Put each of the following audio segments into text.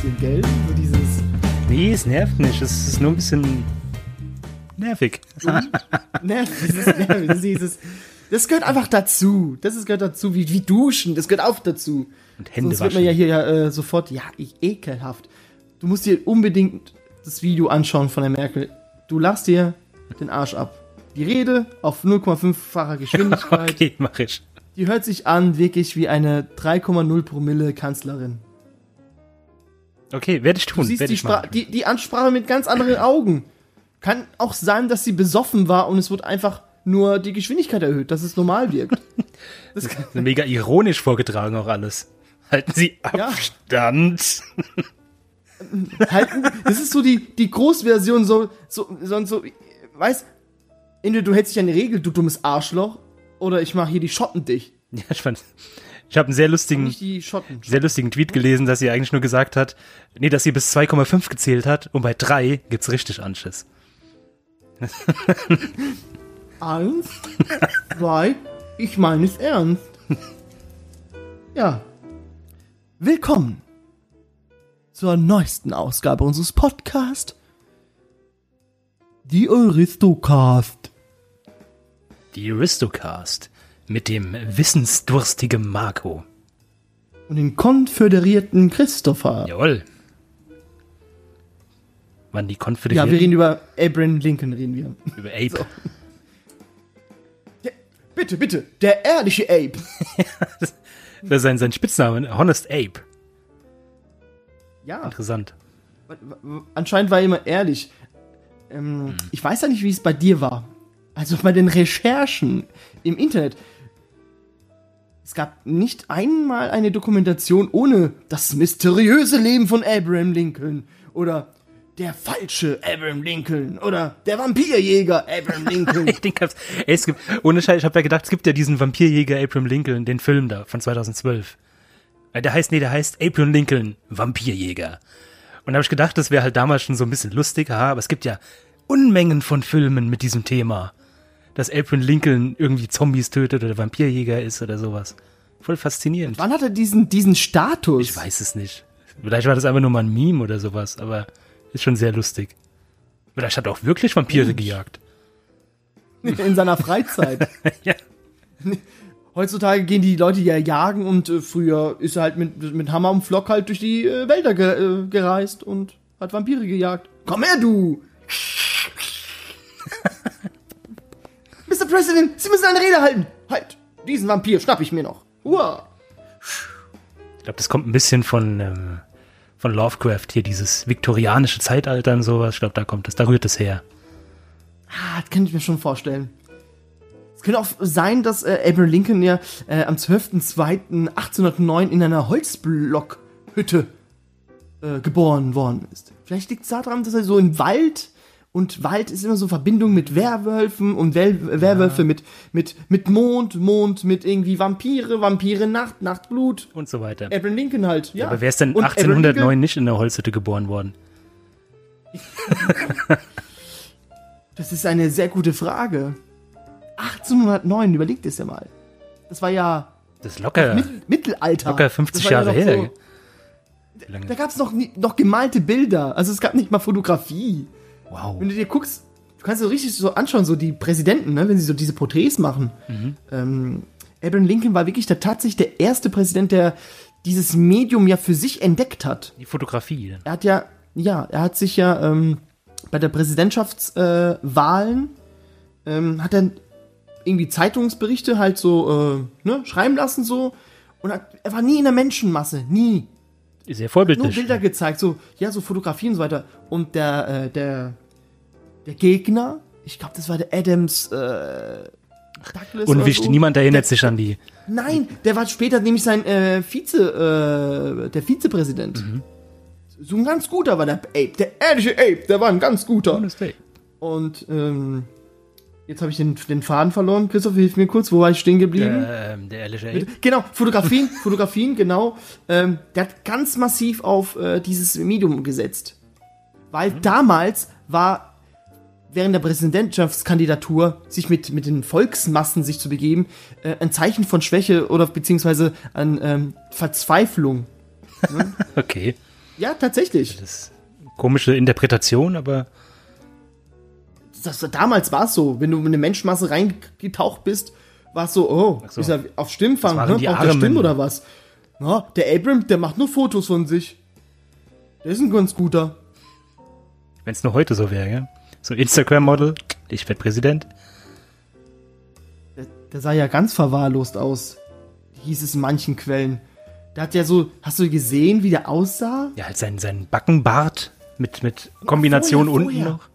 bisschen, gell? So dieses. Nee, es nervt nicht. Es ist nur ein bisschen nervig. nervt, dieses, nervig, dieses. Das gehört einfach dazu. Das ist, gehört dazu, wie, wie Duschen. Das gehört auch dazu. Und Hände Sonst wird man ja hier ja, äh, sofort, ja, ich, ekelhaft. Du musst dir unbedingt das Video anschauen von der Merkel. Du lachst dir den Arsch ab. Die Rede auf 0,5-facher Geschwindigkeit. okay, mach ich. Die hört sich an wirklich wie eine 3,0 Promille Kanzlerin. Okay, werde ich tun. Du siehst die, Spra die, die Ansprache mit ganz anderen Augen. Kann auch sein, dass sie besoffen war und es wird einfach nur die Geschwindigkeit erhöht, dass es normal wirkt. Das kann, Mega ironisch vorgetragen auch alles. Halten Sie Ja. Abstand. halten, das ist so die, die Großversion, so, so, so, so, weißt, entweder du hältst dich an die Regel, du dummes Arschloch, oder ich mache hier die Schotten dich. Ja, ich fand. Ich habe einen sehr lustigen, sehr lustigen Tweet gelesen, dass sie eigentlich nur gesagt hat, nee, dass sie bis 2,5 gezählt hat und bei 3 gibt's richtig Anschiss. Eins, zwei, ich meine es ernst. Ja. Willkommen zur neuesten Ausgabe unseres Podcasts. Die Euristocast. Die Aristocast mit dem wissensdurstigen Marco. Und den konföderierten Christopher. Jawohl. Wann die Ja, Konföderierten wir reden über Abraham Lincoln, reden wir. über Ape. Ja, bitte, bitte, der ehrliche Abe. Das ist sein, sein Spitzname, Honest Ape. Ja, Interessant. anscheinend war er immer ehrlich. Ähm, Ich weiß ja nicht, wie es bei dir war. Also bei den Recherchen im Internet. Es gab nicht einmal eine Dokumentation ohne das mysteriöse Leben von Abraham Lincoln oder der falsche Abraham Lincoln oder der Vampirjäger Abraham Lincoln. Ich denke, es gibt, ohne Scheiß, ich habe ja gedacht, es gibt ja diesen Vampirjäger Abraham Lincoln, den Film da von 2012. Äh, Der heißt, nee, der heißt Abraham Lincoln, Vampirjäger. Und da habe ich gedacht, das wäre halt damals schon so ein bisschen lustig, aha, aber es gibt ja Unmengen von Filmen mit diesem Thema. Dass Abraham Lincoln irgendwie Zombies tötet oder Vampirjäger ist oder sowas. Voll faszinierend. Wann hat er diesen, diesen Status? Ich weiß es nicht. Vielleicht war das einfach nur mal ein Meme oder sowas, aber ist schon sehr lustig. Vielleicht hat er auch wirklich Vampire gejagt. In seiner Freizeit. ja. Heutzutage gehen die Leute ja jagen und äh, früher ist er halt mit, mit Hammer und Flock halt durch die äh, Wälder ge äh, gereist und hat Vampire gejagt. Komm her, du! President, Sie müssen eine Rede halten! Halt! Diesen Vampir schnapp ich mir noch. Uah. Ich glaube, das kommt ein bisschen von, ähm, von Lovecraft hier, dieses viktorianische Zeitalter und sowas. Ich glaube, da kommt es, da rührt es her. Ah, das kann ich mir schon vorstellen. Es könnte auch sein, dass äh, Abraham Lincoln ja äh, am 12.02.1809 in einer Holzblockhütte äh, geboren worden ist. Vielleicht liegt es daran, dass er so im Wald und Wald ist immer so Verbindung mit Werwölfen und Wel Werwölfe mit, mit, mit Mond, Mond mit irgendwie Vampire, Vampire, Nacht, Nachtblut. Und so weiter. Abraham Lincoln halt, ja. Aber wer ist denn Und Abraham 1809 Lincoln- nicht in der Holzhütte geboren worden? Das ist eine sehr gute Frage. 1809, überlegt es ja mal. Das war ja Das ist locker, Mittel Mittelalter. locker 50 Das war Jahre ja her. So, da gab es noch, noch gemalte Bilder. Also es gab nicht mal Fotografie. Wow. Wenn du dir guckst, du kannst dir so richtig so anschauen, so die Präsidenten, ne, wenn sie so diese Porträts machen. Mhm. Ähm, Abraham Lincoln war wirklich der, tatsächlich der erste Präsident, der dieses Medium ja für sich entdeckt hat. Die Fotografie. Er hat ja, ja, er hat sich ja ähm, bei der Präsidentschaftswahlen äh, ähm, hat er irgendwie Zeitungsberichte halt so äh, ne, schreiben lassen so und hat, er war nie in der Menschenmasse, nie. Ist sehr Nur vorbildlich. Bilder gezeigt, so ja, so Fotografien und so weiter. Und der äh, der der Gegner, ich glaube, das war der Adams äh, Douglas Unwichtig, so. niemand erinnert sich an die. Nein, der war später nämlich sein äh, Vize, äh, der Vizepräsident. Mhm. So ein ganz guter war der Ape, der ehrliche Ape, der war ein ganz guter. Und ähm, jetzt habe ich den, den Faden verloren. Christoph, hilf mir kurz, wo war ich stehen geblieben? Ähm, der ehrliche Ape. Genau, Fotografien, Fotografien, genau. Ähm, der hat ganz massiv auf äh, dieses Medium gesetzt. Weil damals war während der Präsidentschaftskandidatur sich mit, mit den Volksmassen sich zu begeben, äh, ein Zeichen von Schwäche oder beziehungsweise an ähm, Verzweiflung. Okay. Ja, tatsächlich. Das ist eine komische Interpretation, aber Das, damals war es so. Wenn du in eine Menschenmasse reingetaucht bist, war es so, oh, so. ist er auf Stimmfang, ne? Braucht der Armen. Stimmen oder was? Na, der Abram, der macht nur Fotos von sich. Der ist ein ganz guter. wenn es nur heute so wäre, ja? So Instagram-Model, ich werde Präsident. Der, der sah ja ganz verwahrlost aus. Hieß es in manchen Quellen. Der hat ja so, hast du gesehen, wie der aussah? Ja, halt sein, sein Backenbart mit, mit Kombination vorher, unten vorher. noch.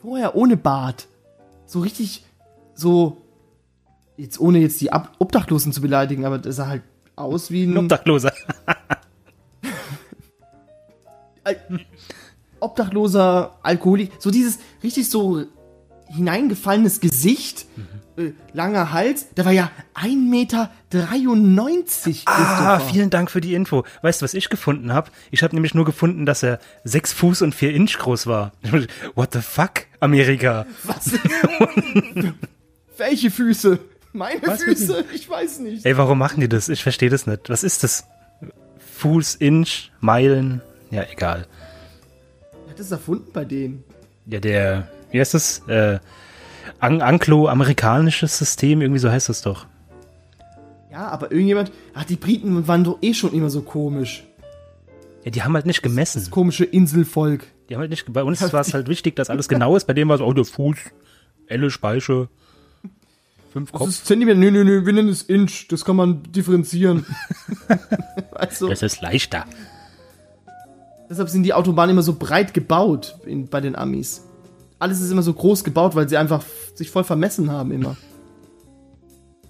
Vorher ohne Bart. So richtig, so, jetzt ohne jetzt die Ab Obdachlosen zu beleidigen, aber der sah halt aus wie ein Ein Obdachloser. obdachloser Alkoholik. So dieses richtig so hineingefallenes Gesicht, äh, langer Hals. Der war ja 1,93 Meter. Ah, vielen Dank für die Info. Weißt du, was ich gefunden habe? Ich habe nämlich nur gefunden, dass er sechs Fuß und vier Inch groß war. What the fuck, Amerika? Was? Welche Füße? Meine Was? Füße? Ich weiß nicht. Ey, warum machen die das? Ich verstehe das nicht. Was ist das? Fuß, Inch, Meilen? Ja, egal. Hat das erfunden bei denen? Ja, der, wie heißt das? Äh, Ang Anglo-amerikanisches System, irgendwie so heißt das doch. Ja, aber irgendjemand. Ach, die Briten waren doch eh schon immer so komisch. Ja, die haben halt nicht gemessen. Das komische Inselvolk. Die haben halt nicht, bei uns war es halt wichtig, dass alles genau ist. Bei dem war es, oh, der Fuß, Elle, Speiche, fünf Das Kopf. ist Zentimeter. Nö, nö, nö, wir nennen es Inch. Das kann man differenzieren. also, Das ist leichter. Deshalb sind die Autobahnen immer so breit gebaut in, bei den Amis. Alles ist immer so groß gebaut, weil sie einfach sich voll vermessen haben immer.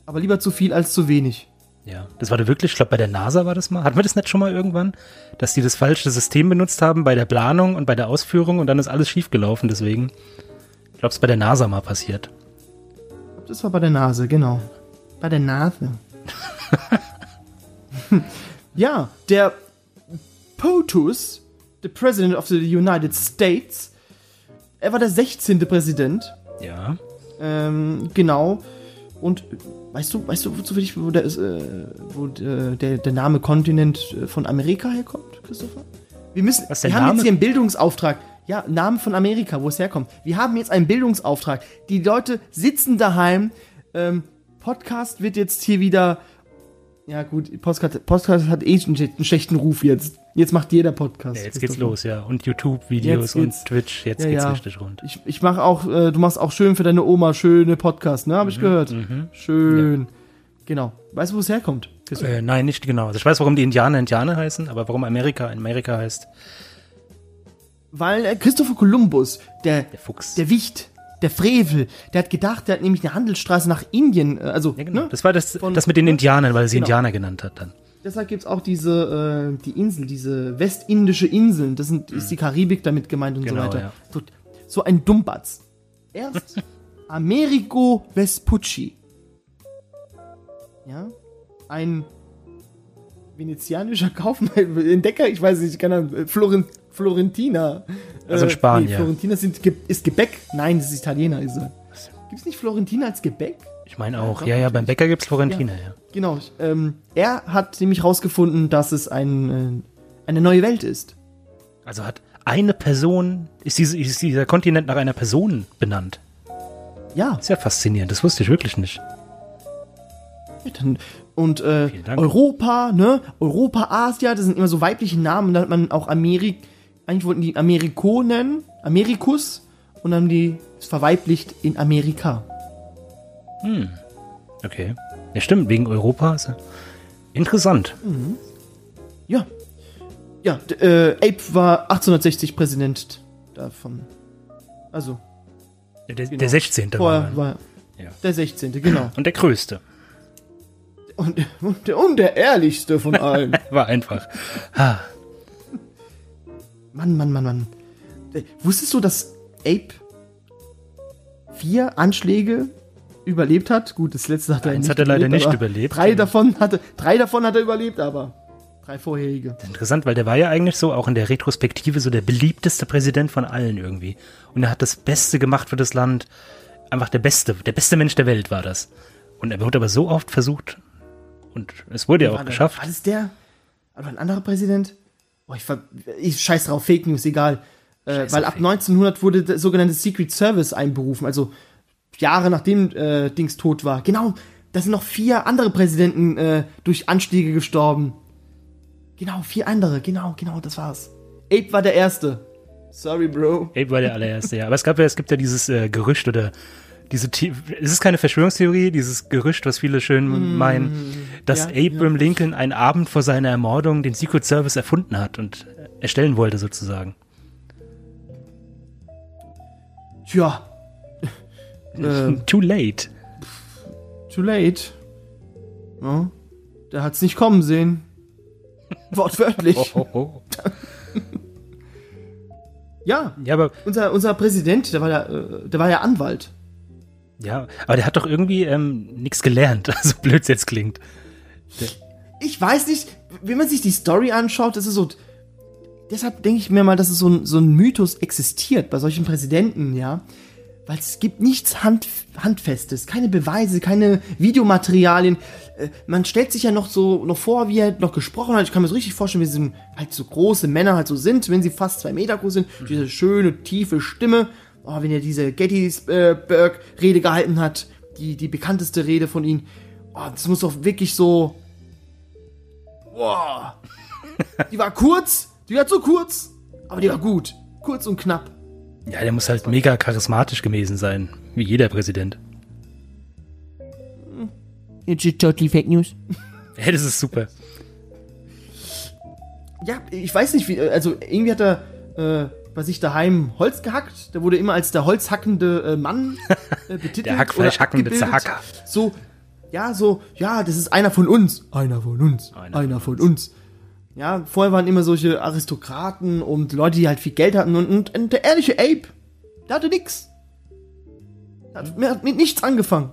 Aber lieber zu viel als zu wenig. Ja, das war da wirklich, ich glaube, bei der NASA war das mal. Hatten wir das nicht schon mal irgendwann? Dass die das falsche System benutzt haben bei der Planung und bei der Ausführung und dann ist alles schiefgelaufen, deswegen. Ich glaube, es ist bei der NASA mal passiert. Das war bei der Nase, genau. Bei der Nase. ja, der POTUS, the President of the United States, er war der 16. Präsident. Ja. Ähm, genau. Und weißt du, weißt du, ich, wo, der, ist, äh, wo äh, der, der Name Kontinent äh, von Amerika herkommt, Christopher? Wir müssen, Was, wir haben Name? jetzt hier einen Bildungsauftrag. Ja, Namen von Amerika, wo es herkommt. Wir haben jetzt einen Bildungsauftrag. Die Leute sitzen daheim. Ähm, Podcast wird jetzt hier wieder. Ja, gut, Podcast, Podcast hat eh einen schlechten Ruf jetzt. Jetzt macht jeder Podcast. ja jetzt geht's los, ja. Und YouTube-Videos und. Twitch, jetzt Ja, geht's ja. richtig rund. Ich, ich mache auch, äh, du machst auch schön für deine Oma schöne Podcast, ne? Mhm, Habe ich gehört. Schön. Genau. Weißt du, wo es herkommt? Äh, nein, nicht genau. Also ich weiß, warum die Indianer Indianer heißen, aber warum Amerika Amerika heißt, Weil äh, Christopher Columbus, der, der Fuchs. der Wicht, der Frevel, der hat gedacht, der hat nämlich eine Handelsstraße nach Indien, äh, also, ja, genau. ne? Das war das, Von- das mit den Indianern, weil er sie Genau. Indianer genannt hat dann. Deshalb gibt's auch diese, äh, die Insel, diese westindische Inseln, das sind, ist die Karibik damit gemeint und Genau, so weiter. ja. So, so ein Dummbatz. Erst Amerigo Vespucci. Ja, ein venezianischer Kaufmann, Entdecker, ich weiß nicht, keine Ahnung, Florent, Florentiner. Also Äh, Spanier. Nee, Florentiner sind, ist Gebäck. Nein, das ist Italiener, ist er. Gibt's nicht Florentiner als Gebäck? Ich meine auch. Ja, ja, beim. Bäcker gibt's Florentiner, ja. Genau. Ähm, er hat nämlich rausgefunden, dass es ein, äh, eine neue Welt ist. Also hat eine Person, ist, diese, ist dieser Kontinent nach einer Person benannt. Ja, Ist ja faszinierend, das wusste ich wirklich nicht. dann, und äh. Europa, ne? Europa, Asia, das sind immer so weibliche Namen. Dann hat man auch Amerik, eigentlich wollten die Ameriko nennen, Amerikus, und dann haben die es verweiblicht in Amerika. Okay. Ja, stimmt, wegen Europa. Ist ja interessant. Ja. Ja, d- äh, Ape war 1860 Präsident davon. Also, Der, der 16. war vorher er. war Ja. der 16. genau. Und der größte. Und, und, der, und der ehrlichste von allen. War einfach. Ha. Mann, Mann, Mann, Mann. Äh, Wusstest du, dass Ape vier Anschläge überlebt hat? Gut, das letzte hat er Eins nicht hat er leider nicht aber überlebt. Drei davon hatte, drei davon hat er überlebt, aber drei vorherige. Interessant, weil der war ja eigentlich so, auch in der Retrospektive, so der beliebteste Präsident von allen irgendwie. Und er hat das Beste gemacht für das Land. Einfach der Beste, der beste Mensch der Welt war das. Und er wurde aber so oft versucht. Und es wurde ja auch der- geschafft. War das der? Aber ein anderer Präsident? Boah, ich, ich scheiß drauf, Fake News, egal. Äh, weil ab 1900 wurde der sogenannte Secret Service einberufen, also Jahre nachdem äh, Dings tot war. Genau, da sind noch vier andere Präsidenten äh, durch Anstiege gestorben. Genau, vier andere, genau, genau, das war's. Abe war der Erste. Sorry, Bro. Abe war der allererste, ja. Aber es gab ja, es gibt ja dieses äh, Gerücht oder diese, The es ist keine Verschwörungstheorie, dieses Gerücht, was viele schön mm, meinen, dass ja, Abraham ja. Lincoln einen Abend vor seiner Ermordung den Secret Service erfunden hat und erstellen wollte sozusagen. Tja. Äh, too late. Too late. Ja, der hat's nicht kommen sehen. Wortwörtlich. Oh, oh, oh. ja, ja, aber unser, unser Präsident, der war ja, äh, der war ja Anwalt. Ja, aber der hat doch irgendwie ähm, nichts gelernt, so blöd es jetzt klingt. Der ich weiß nicht, wenn man sich die Story anschaut, das ist so. Deshalb denke ich mir mal, dass es so ein, so ein Mythos existiert bei solchen Präsidenten, ja. Weil es gibt nichts Hand, Handfestes, keine Beweise, keine Videomaterialien. Äh, man stellt sich ja noch so noch vor, wie er noch gesprochen hat. Ich kann mir so richtig vorstellen, wie sie halt so große Männer halt so sind, wenn sie fast zwei Meter groß sind. Mhm. Diese schöne, tiefe Stimme oh, wenn er diese Gettysburg-Rede gehalten hat, die, die bekannteste Rede von ihm, oh, das muss doch wirklich so. Boah. Die war kurz, die war zu kurz, aber die war gut. Kurz und knapp. Ja, der muss halt mega charismatisch gewesen sein, wie jeder Präsident. It's totally fake news. Ja, das ist super. Ja, ich weiß nicht, wie, also irgendwie hat er äh, bei sich daheim Holz gehackt. Der wurde immer als der holzhackende äh, Mann äh, betitelt. der Hackfleischhackende Zahacker. So, ja, so, ja, das ist einer von uns. Einer von uns. Einer, einer von, von uns. uns. Ja, vorher waren immer solche Aristokraten und Leute, die halt viel Geld hatten und, und, und der ehrliche Ape, der hatte nix. Der hat, hat mit nichts angefangen.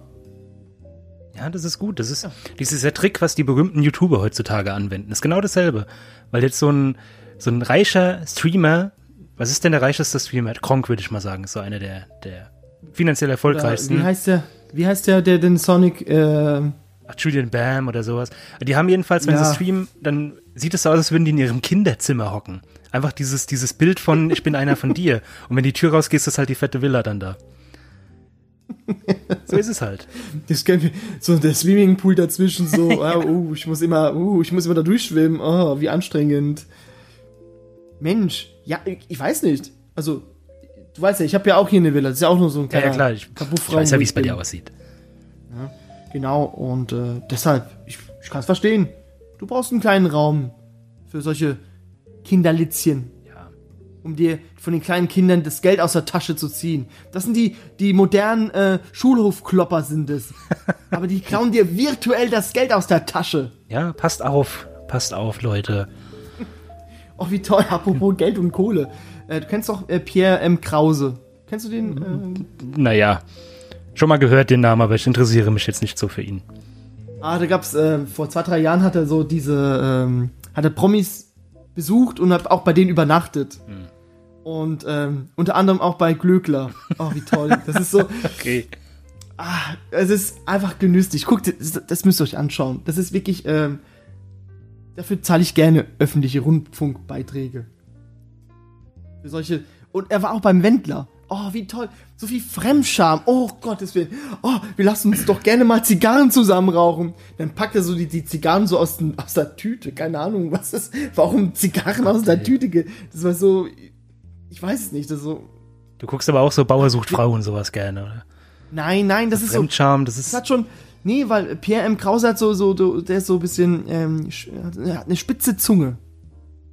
Ja, das ist gut. Das ist ja. dieser Trick, was die berühmten YouTuber heutzutage anwenden. Das ist genau dasselbe. Weil jetzt so ein, so ein reicher Streamer was ist denn der reicheste Streamer? Kronk, würde ich mal sagen, ist so einer der, der finanziell erfolgreichsten. Oder wie heißt der, wie heißt der, der den Sonic, äh Ach, Julian Bam oder sowas. Die haben jedenfalls, wenn ja. sie streamen, dann sieht es so aus, als würden die in ihrem Kinderzimmer hocken. Einfach dieses, dieses Bild von, ich bin einer von dir. Und wenn die Tür rausgeht, ist halt die fette Villa dann da. So ist es halt. Das können wir, so der Swimmingpool dazwischen, so, ja. oh, ich muss immer, oh, ich muss immer da durchschwimmen, oh, wie anstrengend. Mensch, ja, ich weiß nicht. Also, du weißt ja, ich habe ja auch hier eine Villa. Das ist ja auch nur so ein kleiner Ja, ja klar. Ich, ich weiß ja, wie es bei dir aussieht. Ja, genau, und äh, deshalb, ich, ich kann es verstehen. Du brauchst einen kleinen Raum für solche Kinderlitzchen. Ja. Um dir von den kleinen Kindern das Geld aus der Tasche zu ziehen. Das sind die, die modernen äh, Schulhofklopper sind es. Aber die klauen dir virtuell das Geld aus der Tasche. Ja, passt auf. Passt auf, Leute. Oh, wie toll, apropos Geld und Kohle. Äh, du kennst doch äh, Pierre M. Krause. Kennst du den? Äh? Naja, schon mal gehört den Namen, aber ich interessiere mich jetzt nicht so für ihn. Ah, da gab's, äh, vor zwei, drei Jahren hat er so diese, ähm, hat er Promis besucht und hat auch bei denen übernachtet. Hm. Und ähm, unter anderem auch bei Glöckler. Oh, wie toll. Das ist so. okay. Ah, es ist einfach genüsslich. Guckt, das, das müsst ihr euch anschauen. Das ist wirklich, ähm, Dafür zahle ich gerne öffentliche Rundfunkbeiträge. Für solche. Und er war auch beim Wendler. Oh, wie toll. So viel Fremdscham. Oh, Gottes Willen. Oh, wir lassen uns doch gerne mal Zigarren zusammen rauchen. Dann packt er so die, die Zigarren so aus, den, aus der Tüte. Keine Ahnung, was ist. Warum Zigarren aus der Tüte? Das war so. Ich weiß es nicht. Das so. Du guckst aber auch so Bauer sucht Frau und sowas gerne, oder? Nein, nein, das, das ist Fremdscham, so. Das ist. Das hat schon. Nee, weil Pierre M. Krause hat so, so, der ist so ein bisschen, ähm, hat eine spitze Zunge.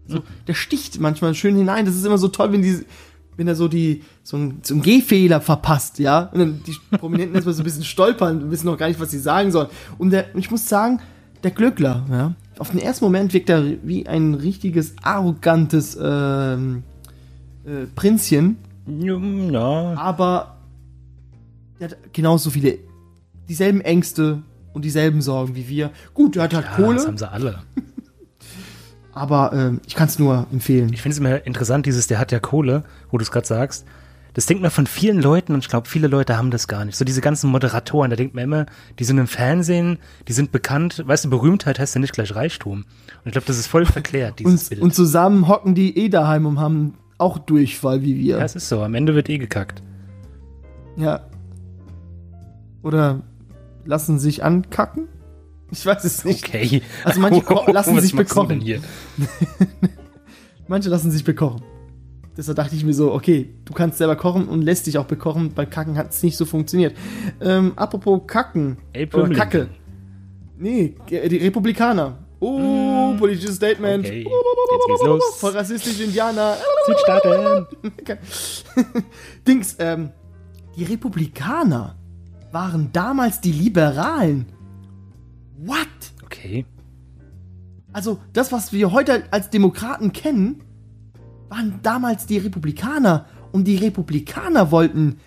So, mhm. Der sticht manchmal schön hinein. Das ist immer so toll, wenn die, wenn er so die, so ein, so ein Gehfehler verpasst, ja. Und dann die Prominenten erstmal so ein bisschen stolpern, wissen noch gar nicht, was sie sagen sollen. Und der, ich muss sagen, der Glückler, ja. Auf den ersten Moment wirkt er wie ein richtiges, arrogantes, ähm, äh, Prinzchen. Ja. Aber er hat genauso viele dieselben Ängste und dieselben Sorgen wie wir. Gut, er hat halt ja, Kohle. Das haben sie alle. Aber äh, ich kann es nur empfehlen. Ich finde es immer interessant, dieses, der hat ja Kohle, wo du es gerade sagst. Das denkt man von vielen Leuten und ich glaube, viele Leute haben das gar nicht. So diese ganzen Moderatoren, da denkt man immer, die sind im Fernsehen, die sind bekannt. Weißt du, Berühmtheit heißt ja nicht gleich Reichtum. Und ich glaube, das ist voll verklärt, dieses Und, Bild. und zusammen hocken die eh daheim und haben auch Durchfall wie wir. ja, es ist so. Am Ende wird eh gekackt. Ja. Oder lassen sich ankacken? Ich weiß es nicht. Okay. Also manche lassen sich bekochen. hier? Manche lassen sich bekochen. Deshalb dachte ich mir so, okay, du kannst selber kochen und lässt dich auch bekochen. Bei Kacken hat es nicht so funktioniert. Ähm, apropos Kacken. Abraham oder Kacke. Nee, ge- die Republikaner. Oh, politisches Statement. Okay, jetzt geht's los. Voll rassistisch, Indianer. Südstaaten. Dings, ähm, die Republikaner waren damals die Liberalen. What? Okay. Also, das, was wir heute als Demokraten kennen, waren damals die Republikaner. Und die Republikaner wollten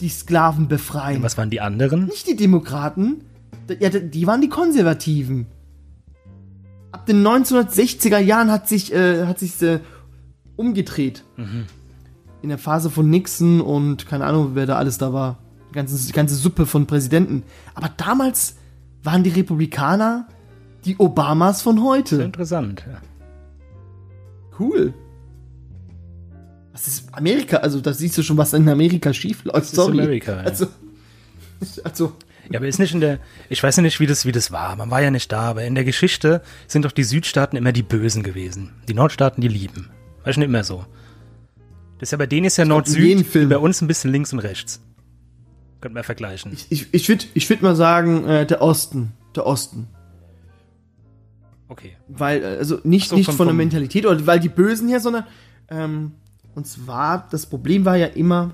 die Sklaven befreien. Und was waren die anderen? Nicht die Demokraten. Ja, die waren die Konservativen. Ab den 1960er Jahren hat sich äh, hat sich äh, umgedreht. In der Phase von Nixon und keine Ahnung, wer da alles da war. Die ganze, die ganze Suppe von Präsidenten. Aber damals waren die Republikaner die Obamas von heute. interessant. Ja. Cool. Was ist Amerika? Also, da siehst du schon, was in Amerika schief läuft. ist Sorry. Amerika, ja. Also, also Ja, aber ist nicht in der, ich weiß ja nicht, wie das, wie das war. Man war ja nicht da, aber in der Geschichte sind doch die Südstaaten immer die Bösen gewesen. Die Nordstaaten die lieben. War schon immer so. Das ist ja bei denen ist ja Nord-Süd, bei uns ein bisschen links und rechts. Könnte man vergleichen. Ich, ich würde ich würd mal sagen, äh, der Osten. Der Osten. Okay. Weil, äh, also nicht, So, nicht vom- von der Mentalität oder weil die Bösen hier, sondern, ähm, und zwar, das Problem war ja immer,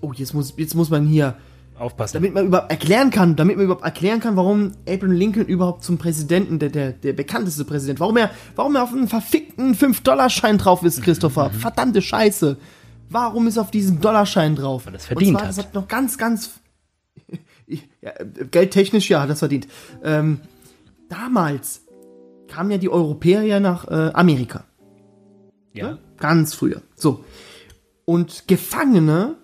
oh, jetzt muss, jetzt muss man hier, Aufpassen. damit man überhaupt erklären kann, damit man überhaupt erklären kann, warum Abraham Lincoln überhaupt zum Präsidenten, der, der, der bekannteste Präsident, warum er, warum er auf einen verfickten 5-Dollar-Schein drauf ist, Christopher. Verdammte Scheiße. Warum ist auf diesem Dollarschein drauf? Weil es verdient und zwar, hat. Das hat noch ganz, ganz, ja, geldtechnisch, ja, hat das verdient. Ähm, damals kamen ja die Europäer ja nach äh, Amerika. ja. Ne? Ganz früher. So. Und Gefangene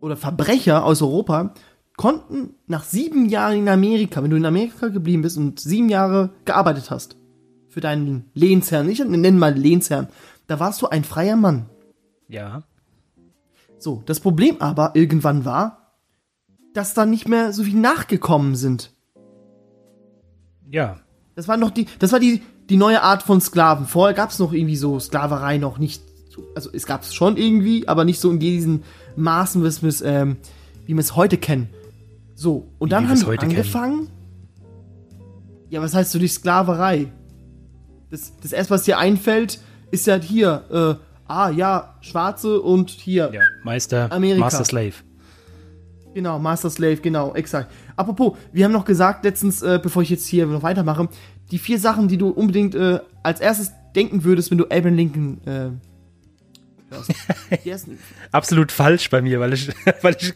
oder Verbrecher aus Europa konnten nach sieben Jahren in Amerika, wenn du in Amerika geblieben bist und sieben Jahre gearbeitet hast, für deinen Lehnsherrn, ich nenne mal Lehnsherrn, da warst du ein freier Mann. Ja. So, das Problem aber irgendwann war, dass da nicht mehr so viel nachgekommen sind. Ja. Das war noch die, das war die, die neue Art von Sklaven. Vorher gab es noch irgendwie so Sklaverei noch nicht. so- Also es gab es schon irgendwie, aber nicht so in diesen Maßen, wie wir es, ähm, wir es heute kennen. So, und Wie dann wir haben die heute kennen. angefangen. Ja, was heißt so die Sklaverei? Das, das erste, was dir einfällt, ist ja hier, äh, ah ja, Schwarze und hier, Ja. Meister, Amerika. Master Slave. Genau, Master Slave, genau, exakt. Apropos, wir haben noch gesagt letztens, äh, bevor ich jetzt hier noch weitermache, die vier Sachen, die du unbedingt äh, als erstes denken würdest, wenn du Abraham Lincoln äh, Absolut falsch bei mir, weil ich, weil ich,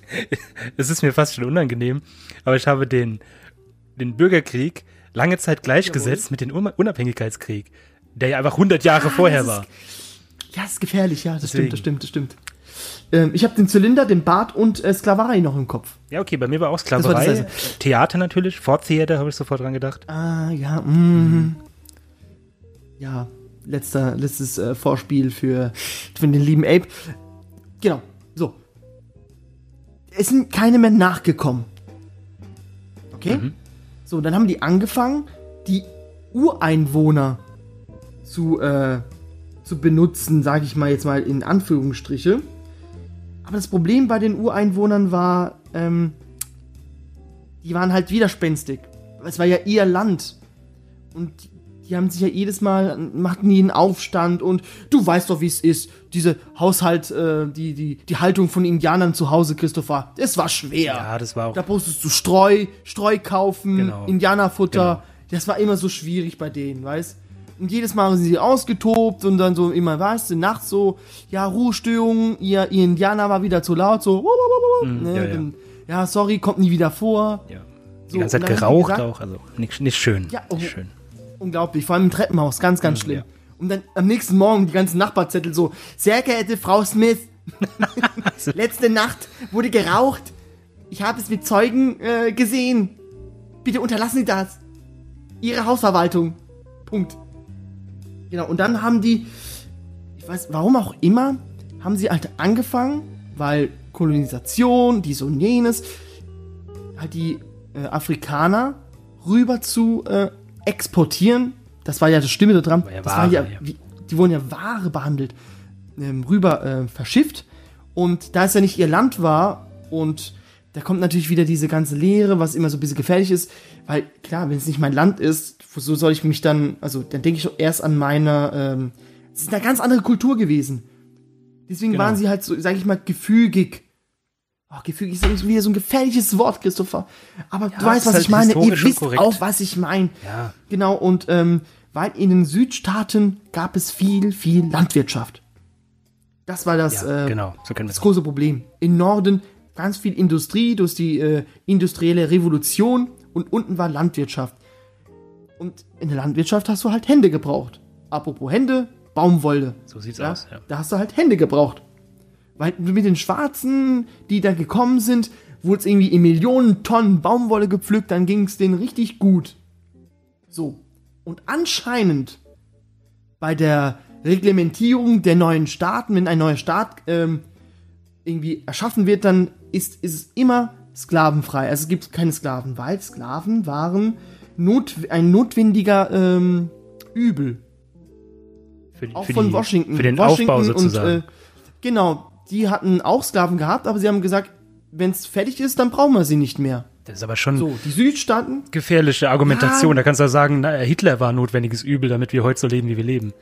es ist mir fast schon unangenehm, aber ich habe den, den Bürgerkrieg lange Zeit gleichgesetzt mit dem Un- Unabhängigkeitskrieg, der ja einfach 100 Jahre vorher das ist- war. Ja, das ist gefährlich, ja, das Deswegen. stimmt, das stimmt, das stimmt. Ähm, ich habe den Zylinder, den Bart und äh, Sklaverei noch im Kopf. Ja, okay, bei mir war auch war Sklaverei. das Theater natürlich, Ford Theater habe ich sofort dran gedacht. Ah, ja, mm. Ja, letzter, letztes äh, Vorspiel für, für den lieben Ape. Genau, so. Es sind keine mehr nachgekommen. Okay? So, dann haben die angefangen, die Ureinwohner zu, äh, zu benutzen, sage ich mal jetzt mal in Anführungsstriche. Aber das Problem bei den Ureinwohnern war, ähm, die waren halt widerspenstig. Es war ja ihr Land. Und die haben sich ja jedes Mal, machten einen Aufstand und du weißt doch, wie es ist. Diese Haushalt, äh, die, die, die Haltung von Indianern zu Hause, Christopher, es war schwer. Ja, das war auch. Da musstest du Streu, Streu kaufen, Genau. Indianerfutter. Das war immer so schwierig bei denen, weißt Und jedes Mal haben sie ausgetobt und dann so immer, weißt du, nachts so, ja, Ruhestörungen, ihr, ihr Indianer war wieder zu laut, so, ne, Mhm, ja, ja. dann, ja, sorry, kommt nie wieder vor. Ja. Die So, ganze Zeit geraucht gesagt- auch, also nicht, nicht schön. Ja, oh. nicht schön. Unglaublich, vor allem im Treppenhaus, ganz, ganz schlimm. ja. Und dann am nächsten Morgen die ganzen Nachbarzettel so, sehr geehrte Frau Smith, Letzte Nacht wurde geraucht. Ich habe es mit Zeugen äh, gesehen. Bitte unterlassen Sie das. Ihre Hausverwaltung. Punkt. Genau, und dann haben die, ich weiß, warum auch immer, haben sie halt angefangen, weil Kolonisation, dies und jenes, halt die äh, Afrikaner rüber zu äh, exportieren. Das war ja das Stimme da dran. War ja das Ware, war ja, ja. Wie, die wurden ja Ware behandelt, ähm, rüber äh, verschifft. Und da es ja nicht ihr Land war und da kommt natürlich wieder diese ganze Lehre, was immer so ein bisschen gefährlich ist, weil klar, wenn es nicht mein Land ist, so soll ich mich dann, also dann denke ich erst an meine, ähm, es ist eine ganz andere Kultur gewesen. Deswegen Genau. waren sie halt so, sag ich mal, gefügig. Oh, gefügig ist irgendwie wieder so ein gefährliches Wort, Christopher. Aber du weißt, was ist ich meine. halt Ihr wisst korrekt. auch, was ich meine. Ja. Genau, und ähm, weil in den Südstaaten gab es viel, viel Landwirtschaft. Das war das, Ja, äh, genau, so das große Problem. Im Norden ganz viel Industrie durch die äh, industrielle Revolution und unten war Landwirtschaft. Und in der Landwirtschaft hast du halt Hände gebraucht. Apropos Hände, Baumwolle. So sieht's Ja, aus, ja. Da hast du halt Hände gebraucht. Weil mit den Schwarzen, die da gekommen sind, wurde es irgendwie in Millionen Tonnen Baumwolle gepflückt, dann ging es denen richtig gut. So. Und anscheinend bei der Reglementierung der neuen Staaten, wenn ein neuer Staat ähm, irgendwie erschaffen wird, dann ist, ist es immer sklavenfrei. Also es gibt keine Sklaven, weil Sklaven waren not, ein notwendiger ähm, Übel Für, auch von die, Washington. Für den Washington Aufbau sozusagen. Und, äh, genau, die hatten auch Sklaven gehabt, aber sie haben gesagt, wenn es fertig ist, dann brauchen wir sie nicht mehr. das ist aber schon So, die Südstaaten, gefährliche Argumentation. Ja. Da kannst du ja sagen, na, Hitler war ein notwendiges Übel, damit wir heute so leben, wie wir leben.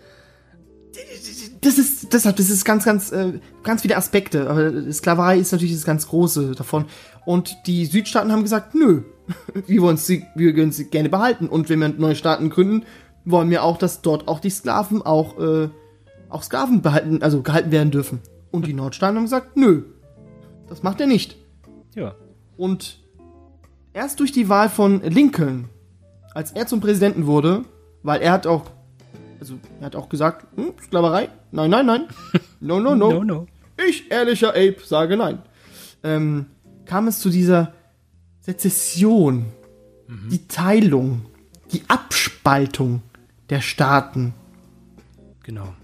das ist, deshalb, das ist ganz, ganz, äh, ganz viele Aspekte. Aber Sklaverei ist natürlich das ganz Große davon. Und die Südstaaten haben gesagt, nö, wir wollen sie, wir wollen sie gerne behalten. Und wenn wir neue Staaten gründen, wollen wir auch, dass dort auch die Sklaven auch, äh, auch Sklaven behalten, also gehalten werden dürfen. Und die Nordstaaten haben gesagt, nö, das macht er nicht. Ja. Und erst durch die Wahl von Lincoln, als er zum Präsidenten wurde, weil er hat auch, also er hat auch gesagt, hm, Sklaverei, nein, nein, nein, no, no, no, No, no. ich, ehrlicher Ape, sage nein, ähm, kam es zu dieser Sezession, die Teilung, die Abspaltung der Staaten. Genau.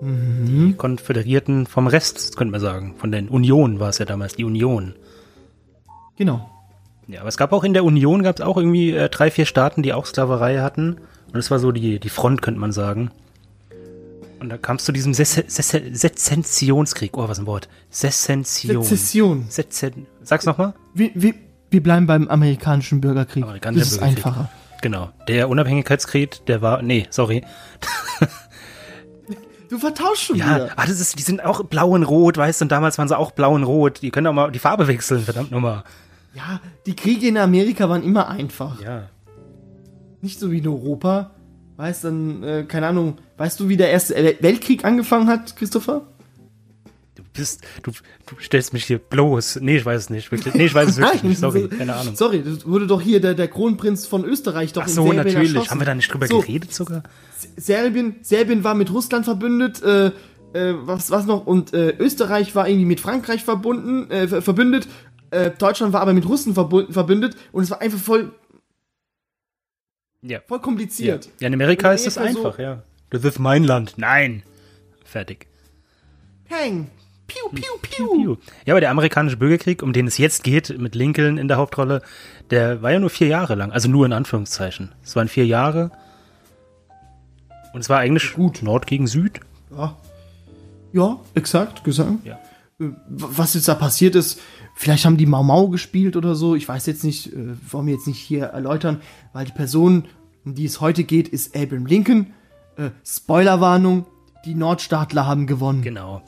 Mhm. Die Konföderierten vom Rest, könnte man sagen. Von den Union war es ja damals, die Union. Genau. Ja, aber es gab auch in der Union gab es auch irgendwie äh, drei, vier Staaten, die auch Sklaverei hatten. Und das war so die, die Front, könnte man sagen. Und da kam es zu diesem Sezessionskrieg. Oh, was ein Wort. Sezession. Sezession. Sezen Sag's nochmal. Wir, wir, wir bleiben beim amerikanischen Bürgerkrieg. Amerikanischer das ist Bürgerkrieg. einfacher. Genau. Der Unabhängigkeitskrieg, der war. Nee, sorry. Du vertauschst schon Ja, wieder. ah, das ist, die sind auch blau und rot, weißt du, und damals waren sie auch blau und rot. Die können auch mal die Farbe wechseln, verdammt nochmal. Ja, die Kriege in Amerika waren immer einfach. Ja. Nicht so wie in Europa. Weißt dann, äh, keine Ahnung, weißt du, wie der erste Wel- Weltkrieg angefangen hat, Christopher? Du bist, du, du stellst mich hier bloß. Nee, ich weiß es nicht. Wirklich. Nee, ich weiß es wirklich nicht. Sorry, so- keine Ahnung. Sorry, das wurde doch hier der, der Kronprinz von Österreich doch Ach in so, Serbien natürlich. erschossen. Haben wir da nicht drüber So, geredet sogar? Serbien, Serbien war mit Russland verbündet, äh, äh, was, was noch, und äh, Österreich war irgendwie mit Frankreich verbunden, äh, ver- verbündet, äh, Deutschland war aber mit Russen verbunden, verbündet und es war einfach voll, Ja. voll kompliziert. Ja, in Amerika In ist das Amerika so- einfach, ja. Das ist mein Land. Nein. Fertig. Peng. Piu, piu, piu. Piu. Ja, aber der amerikanische Bürgerkrieg, um den es jetzt geht, mit Lincoln in der Hauptrolle, der war ja nur vier Jahre lang. Also nur in Anführungszeichen. Es waren vier Jahre. Und es war eigentlich Gut. Nord gegen Süd. Ja. Ja, exakt, gesagt. Ja. Äh, Was jetzt da passiert ist, vielleicht haben die Mau Mau gespielt oder so. Ich weiß jetzt nicht, äh, wollen wir jetzt nicht hier erläutern, weil die Person, um die es heute geht, ist Abraham Lincoln. Äh, Spoilerwarnung, die Nordstaatler haben gewonnen. Genau.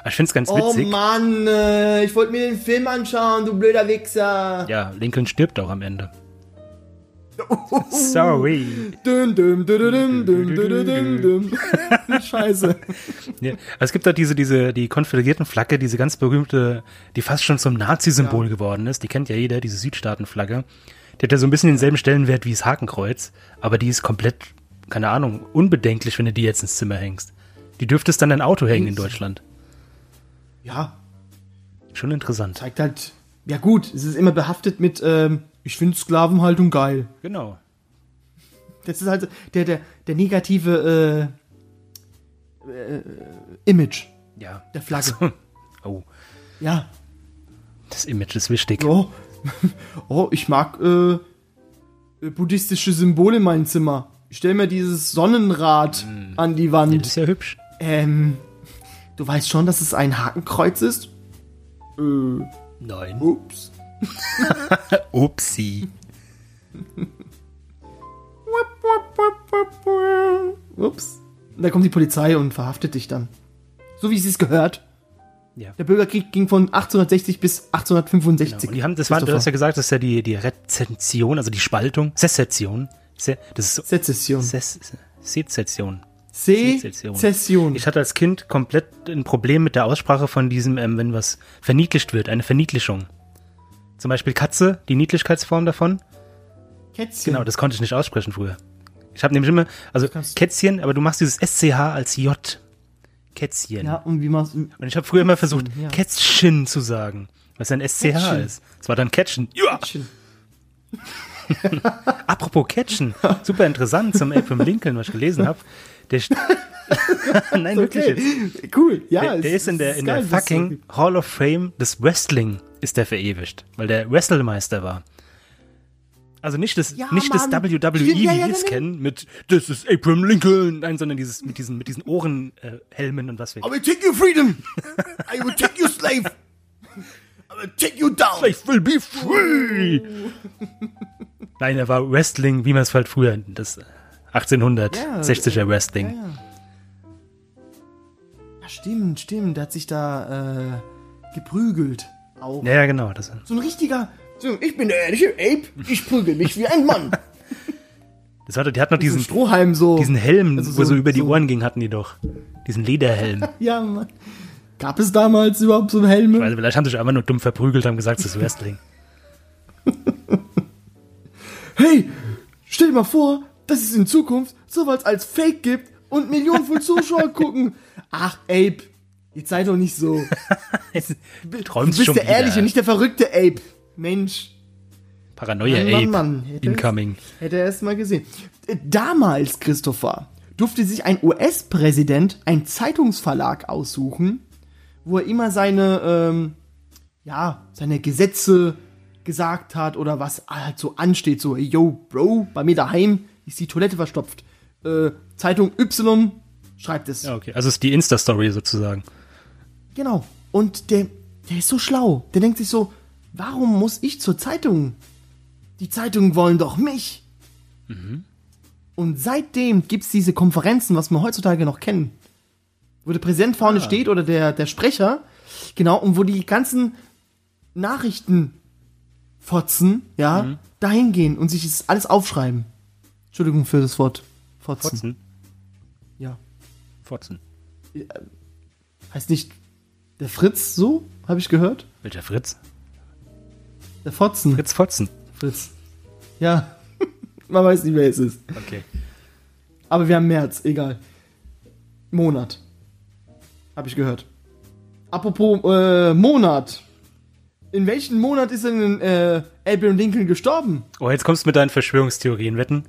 Aber ich finde es ganz Oh witzig. Mann, äh, ich wollte mir den Film anschauen, du blöder Wichser. Ja, Lincoln stirbt auch am Ende. Sorry. Düm, düm, düm, düm. Scheiße. Ja, es gibt da diese, diese, die konföderierten Flagge, diese ganz berühmte, die fast schon zum Nazi-Symbol geworden ist. Die kennt ja jeder, diese Südstaatenflagge. Die hat ja so ein bisschen denselben Stellenwert wie das Hakenkreuz, aber die ist komplett, keine Ahnung, unbedenklich, wenn du die jetzt ins Zimmer hängst. Die dürftest dann dein Auto hängen in Deutschland. Ja, Schon interessant. zeigt halt, ja gut, es ist immer behaftet mit, ähm, ich finde Sklavenhaltung geil. Genau. Das ist halt der, der, der negative äh, äh, Image Ja. der Flagge. So. Oh, Ja. das Image ist wichtig. Oh, oh ich mag äh, buddhistische Symbole in meinem Zimmer. Ich stell mir dieses Sonnenrad an die Ja, Wand. das ist ja hübsch. Ähm, du weißt schon, dass es ein Hakenkreuz ist? Äh, Nein. ups. Upsi. Ups. Und da kommt die Polizei und verhaftet dich dann. So wie es sich gehört. Ja. Der Bürgerkrieg ging von 1860 bis 1865. Genau. Und die haben, das war, du hast ja gesagt, das ist ja die, die Rezension, also die Spaltung, Sezession. Se, das ist so, Sezession. Ses, Sezession. Sezession. Sezession. Ich hatte als Kind komplett ein Problem mit der Aussprache von diesem, ähm, wenn was verniedlicht wird, eine Verniedlichung. Zum Beispiel Katze, die Niedlichkeitsform davon. Kätzchen. Genau, das konnte ich nicht aussprechen früher. Ich habe nämlich immer, also Kätzchen, aber du machst dieses SCH als J. Kätzchen. Ja, und wie man Und ich habe früher immer versucht, ja. Kätzchen zu sagen, was ein SCH Kätzchen. ist. Es war dann Kätzchen. Ja. Apropos Kätzchen, super interessant zum Abraham Lincoln, was ich gelesen habe. Der, Nein, wirklich. Okay. Cool. Ja, Der, der ist in der, in geil, der fucking Hall of Fame des Wrestling ist der verewigt, weil der Wrestlemeister war. Also nicht das, Ja, nicht das. WWE, wie ja, ja, wir es kennen, mit Das ist Abraham Lincoln, nein, sondern dieses, mit diesen, mit diesen Ohrenhelmen äh, und was wir. I will take your freedom. I will take your slave. I will take you down. Life will be free! Nein, er war Wrestling, wie man es halt früher, das 1860er Wrestling. Ja, ja. ja, stimmt, stimmt. Der hat sich da äh, geprügelt. Auch. Ja, ja, genau. Das, So ein richtiger. So, ich bin der ehrliche Ape. Ich prügel mich wie ein Mann. das hatte, die hat noch Diesen diesen, Strohhalm so. diesen Helm, Also wo so- so über die so- Ohren ging, hatten die doch. Diesen Lederhelm. Ja, Mann. Gab es damals überhaupt so Helme? Also vielleicht haben sie sich einfach nur dumm verprügelt, haben gesagt, das ist Wrestling. Hey, stell dir mal vor, dass es in Zukunft sowas als Fake gibt und Millionen von Zuschauern gucken. Ach, Ape, jetzt sei doch nicht so. Du Du träumst bist schon der wieder. ehrliche, nicht der verrückte Ape. Mensch, Paranoia Mann, Mann, Ape. Mann. Hätte Incoming. hätte er erst mal gesehen. Äh, Damals, Christopher, durfte sich ein US-Präsident einen Zeitungsverlag aussuchen, wo er immer seine, ähm, ja, seine Gesetze gesagt hat oder was halt so ansteht. So, yo, Bro, bei mir daheim ist die Toilette verstopft. Äh, Zeitung Y schreibt es. Ja, okay. Also ist die Insta-Story sozusagen. Genau. Und der, der ist so schlau. Der denkt sich so, warum muss ich zur Zeitung? Die Zeitungen wollen doch mich. Und seitdem gibt's diese Konferenzen, was wir heutzutage noch kennen. Wo der Präsident vorne steht oder der, der Sprecher. Genau, und wo die ganzen Nachrichten fotzen, ja, dahin gehen und sich das alles aufschreiben. Entschuldigung für das Wort. Fotzen. Fotzen. Ja. Fotzen. Heißt nicht der Fritz so, habe ich gehört? Welcher Fritz? Der Fotzen. Fritz Fotzen. Fritz. Ja. Man weiß nicht, wer es ist. Okay. Aber wir haben März, egal. Monat. Habe ich gehört. Apropos äh, Monat. In welchem Monat ist denn äh, Abraham Lincoln gestorben? Oh, jetzt kommst du mit deinen Verschwörungstheorien, wetten?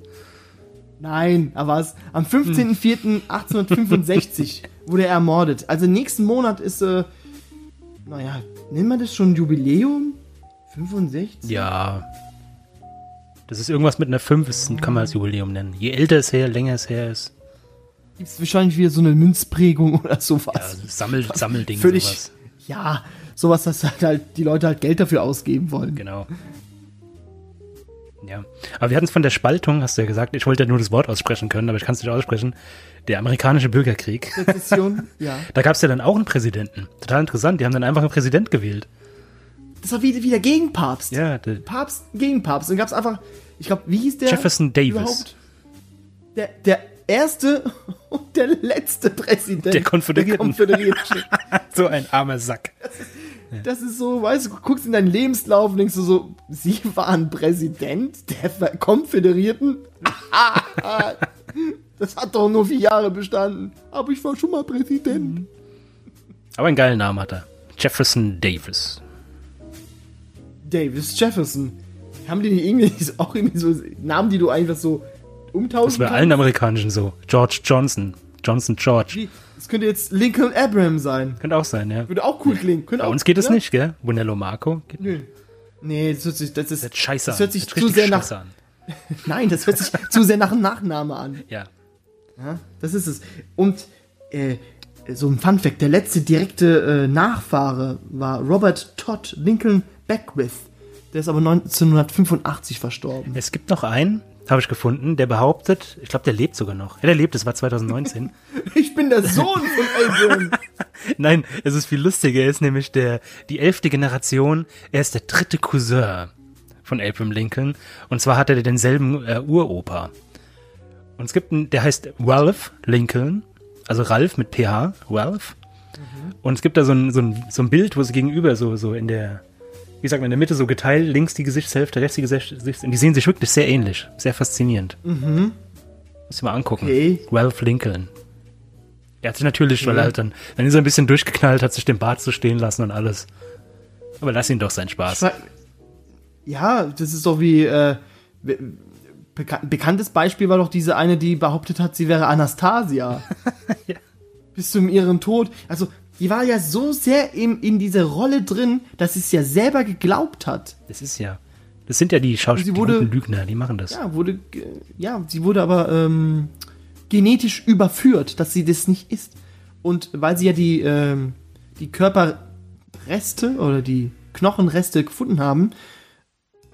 Nein, aber was? Am 15.04.1865 wurde er ermordet. Also nächsten Monat ist, äh, naja, nennt man das schon Jubiläum? 65? Ja. Das ist irgendwas mit einer 5, das kann man als Jubiläum nennen. Je älter es her, länger es her ist. Gibt es wahrscheinlich wieder so eine Münzprägung oder Ja, sowas. also Sammel, Sammelding, Völlig, sowas. ja, sowas, dass halt, halt die Leute halt Geld dafür ausgeben wollen. Genau. Ja. Aber wir hatten es von der Spaltung, hast du ja gesagt. Ich wollte ja nur das Wort aussprechen können, aber ich kann es nicht aussprechen. Der amerikanische Bürgerkrieg. Sezession, ja. Da gab es ja dann auch einen Präsidenten. Total interessant. Die haben dann einfach einen Präsident gewählt. Das war wieder, wieder gegen Papst. Ja, der, Papst gegen Papst. Dann gab es einfach, ich glaube, wie hieß der? Jefferson Davis. überhaupt? Der, der erste und der letzte Präsident Der Konföderierten. Der Konföderierten. so ein armer Sack. Das ist so, weißt du, du guckst in deinen Lebenslauf und denkst du so, Sie waren Präsident der Konföderierten? das hat doch nur vier Jahre bestanden. Aber ich war schon mal Präsident. Aber einen geilen Namen hat er. Jefferson Davis. Davis Jefferson. Haben die nicht irgendwie auch irgendwie so Namen, die du einfach so umtauschen Das bei allen amerikanischen so. George Johnson. Johnson George. Wie? Das könnte jetzt Lincoln Abraham sein. Könnte auch sein, ja. Würde auch cool klingen. Könnte Bei auch, uns geht es ja? nicht, gell? Bonello Marco. Geht Nö. Nee, das hört sich, das ist, das scheiße das hört sich zu sehr nach, an. nein, das hört sich zu sehr nach einem Nachname an. Ja. Ja, das ist es. Und äh, so ein Fun Fact: Der letzte direkte äh, Nachfahre war Robert Todd Lincoln Beckwith. Der ist aber 1985 verstorben. Es gibt noch einen, habe ich gefunden, der behauptet, ich glaube, der lebt sogar noch. Ja, der lebt, das war 2019. Ich bin der Sohn von Abraham. Nein, es ist viel lustiger. Er ist nämlich der, die elfte Generation. Er ist der dritte Cousin von Abraham Lincoln. Und zwar hat er denselben äh, Uropa. Und es gibt einen, der heißt Ralph Lincoln. Also Ralph mit PH, Ralph. Und es gibt da so ein, so ein, so ein Bild, wo sie gegenüber so, so in der, wie sagt man, in der Mitte so geteilt, links die Gesichtshälfte, rechts die Gesichtshälfte. Und die sehen sich wirklich sehr ähnlich. Sehr faszinierend. Mhm. Muss ich mal angucken. Okay. Ralph Lincoln. Er hat sich natürlich, weil er halt dann, ist er ein bisschen durchgeknallt, hat sich den Bart so stehen lassen und alles. Aber lass ihn doch seinen Spaß. Fra- Ja, das ist doch wie. Äh, be beka bekanntes Beispiel war doch diese eine, die behauptet hat, sie wäre Anastasia. Bis zum ihren Tod. Also, die war ja so sehr im, in dieser Rolle drin, dass sie es ja selber geglaubt hat. Das ist ja. Das sind ja die Schauspieler, Lügner, die machen das. Ja, wurde. Ja, sie wurde aber ähm, genetisch überführt, dass sie das nicht ist. Und weil sie ja die, ähm, die Körperreste oder die Knochenreste gefunden haben,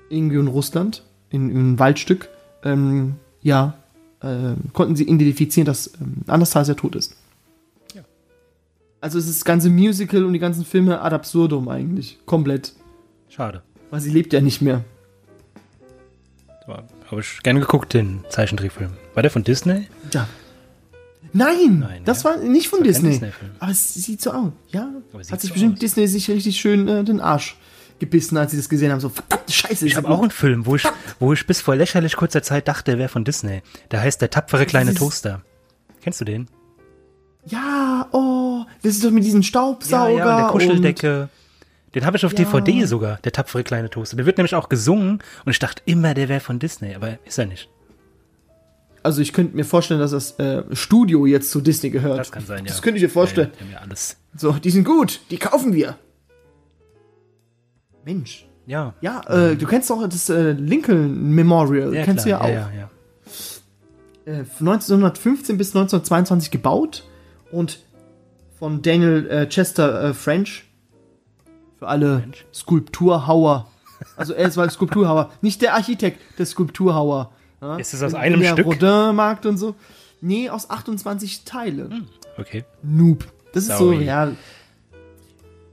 irgendwie in Russland, in, in einem Waldstück, ähm, ja, äh, konnten sie identifizieren, dass ähm, Anastasia tot ist. Also es ist das ganze Musical und die ganzen Filme ad absurdum eigentlich. Komplett. Schade. Weil sie lebt ja nicht mehr. Habe ich gerne geguckt, den Zeichentrickfilm. War der von Disney? Ja. Nein, Nein, das ja. war nicht von war Disney. Disney-Film. Aber es sieht so aus. Ja, hat sich so bestimmt aus. Disney sich richtig schön äh, den Arsch gebissen, als sie das gesehen haben. So, verdammte Scheiße. Ich habe auch einen Film, wo ich, wo ich bis vor lächerlich kurzer Zeit dachte, der wäre von Disney. Der heißt Der tapfere kleine Toaster. Kennst du den? Ja, oh, das ist doch mit diesem Staubsauger. und der und- Kuscheldecke. Den habe ich auf Ja. DVD sogar, der tapfere kleine Toaster. Der wird nämlich auch gesungen und ich dachte immer, der wäre von Disney, aber ist er nicht. Also ich könnte mir vorstellen, dass das äh, Studio jetzt zu Disney gehört. Das kann sein, ja. Das könnte ich mir vorstellen. Ja, ja, die haben ja alles. So, die sind gut, die kaufen wir. Mensch. Ja. Ja, äh, du kennst doch das äh, Lincoln Memorial, kennst klar. du ja auch. Ja, ja, ja. äh, 1915 bis 1922 gebaut und von Daniel äh, Chester äh, French. Für alle French. Skulpturhauer. Also er ist mal Skulpturhauer. Nicht der Architekt, der Skulpturhauer. Ja? Ist es aus In- einem in der Stück? Rodin-Markt und so. Nee, aus 28 Teilen. Okay. Noob. Das ist Sorry. so, ja.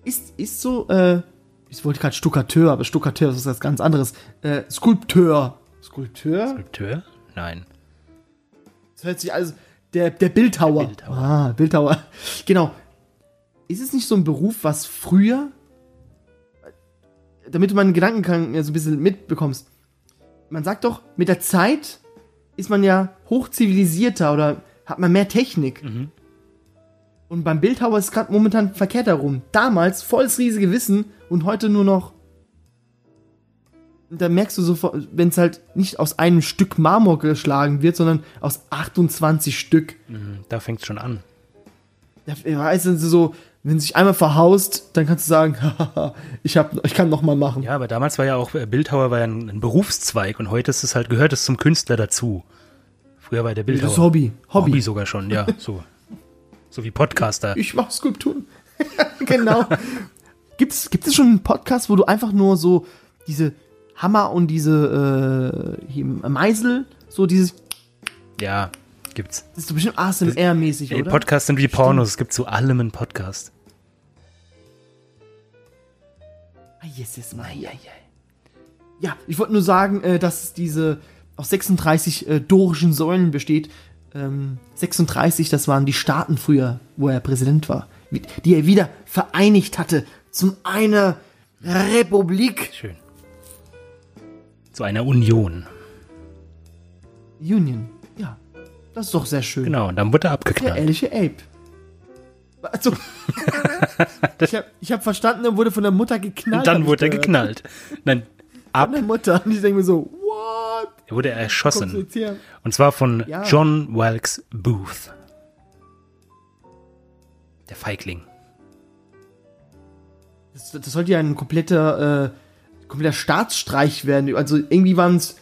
Ist, ist so, äh, ich wollte gerade Stuckateur, aber Stuckateur ist was ganz anderes. Äh, Skulpteur. Skulpteur? Skulpteur? Nein. Das hört sich also. Der, der Bildhauer. Der Bildhauer. Ah, Bildhauer. Genau. Ist es nicht so ein Beruf, was früher, damit du meinen Gedankengang ja so ein bisschen mitbekommst, man sagt doch, mit der Zeit ist man ja hochzivilisierter oder hat man mehr Technik. Mhm. Und beim Bildhauer ist es gerade momentan verkehrt herum. Damals volles riesige Wissen und heute nur noch. Da merkst du sofort, wenn es halt nicht aus einem Stück Marmor geschlagen wird, sondern aus 28 Stück. Mhm, Da fängt es schon an. Ja, weißt du, so, wenn sich einmal verhaust, dann kannst du sagen, ich, hab, ich kann noch mal machen. Ja, aber damals war ja auch, äh, Bildhauer war ja ein, ein Berufszweig und heute ist es halt, gehört es zum Künstler dazu. Früher war der Bildhauer. das Hobby. Hobby. Hobby sogar schon, ja, so. So wie Podcaster. Ich mache Skulpturen. genau. Gibt's, gibt es schon einen Podcast, wo du einfach nur so diese Hammer und diese äh, Meisel, so dieses, Ja, gibt's. das ist doch bestimmt ASMR-mäßig, Ey, oder? Podcasts sind wie Pornos, es gibt zu allem einen Podcast. Ah, yes, yes, mal hier. Ja, ich wollte nur sagen, äh, dass es diese aus 36 äh, dorischen Säulen besteht. Ähm, 36, das waren die Staaten früher, wo er Präsident war, die er wieder vereinigt hatte zum einer Republik. Schön. Zu einer Union. Union. Ja, das ist doch sehr schön. Genau, und dann wurde er Der abgeknallt. ehrliche Ape. Also, ich habe hab verstanden, er wurde von der Mutter geknallt. Und dann wurde er geknallt. Nein, ab Von der Mutter. Und ich denke mir so, what? er wurde erschossen. Und zwar von Ja. John Wilkes Booth. Der Feigling. Das, das sollte ja ein kompletter, äh, kompletter Staatsstreich werden. Also irgendwie waren es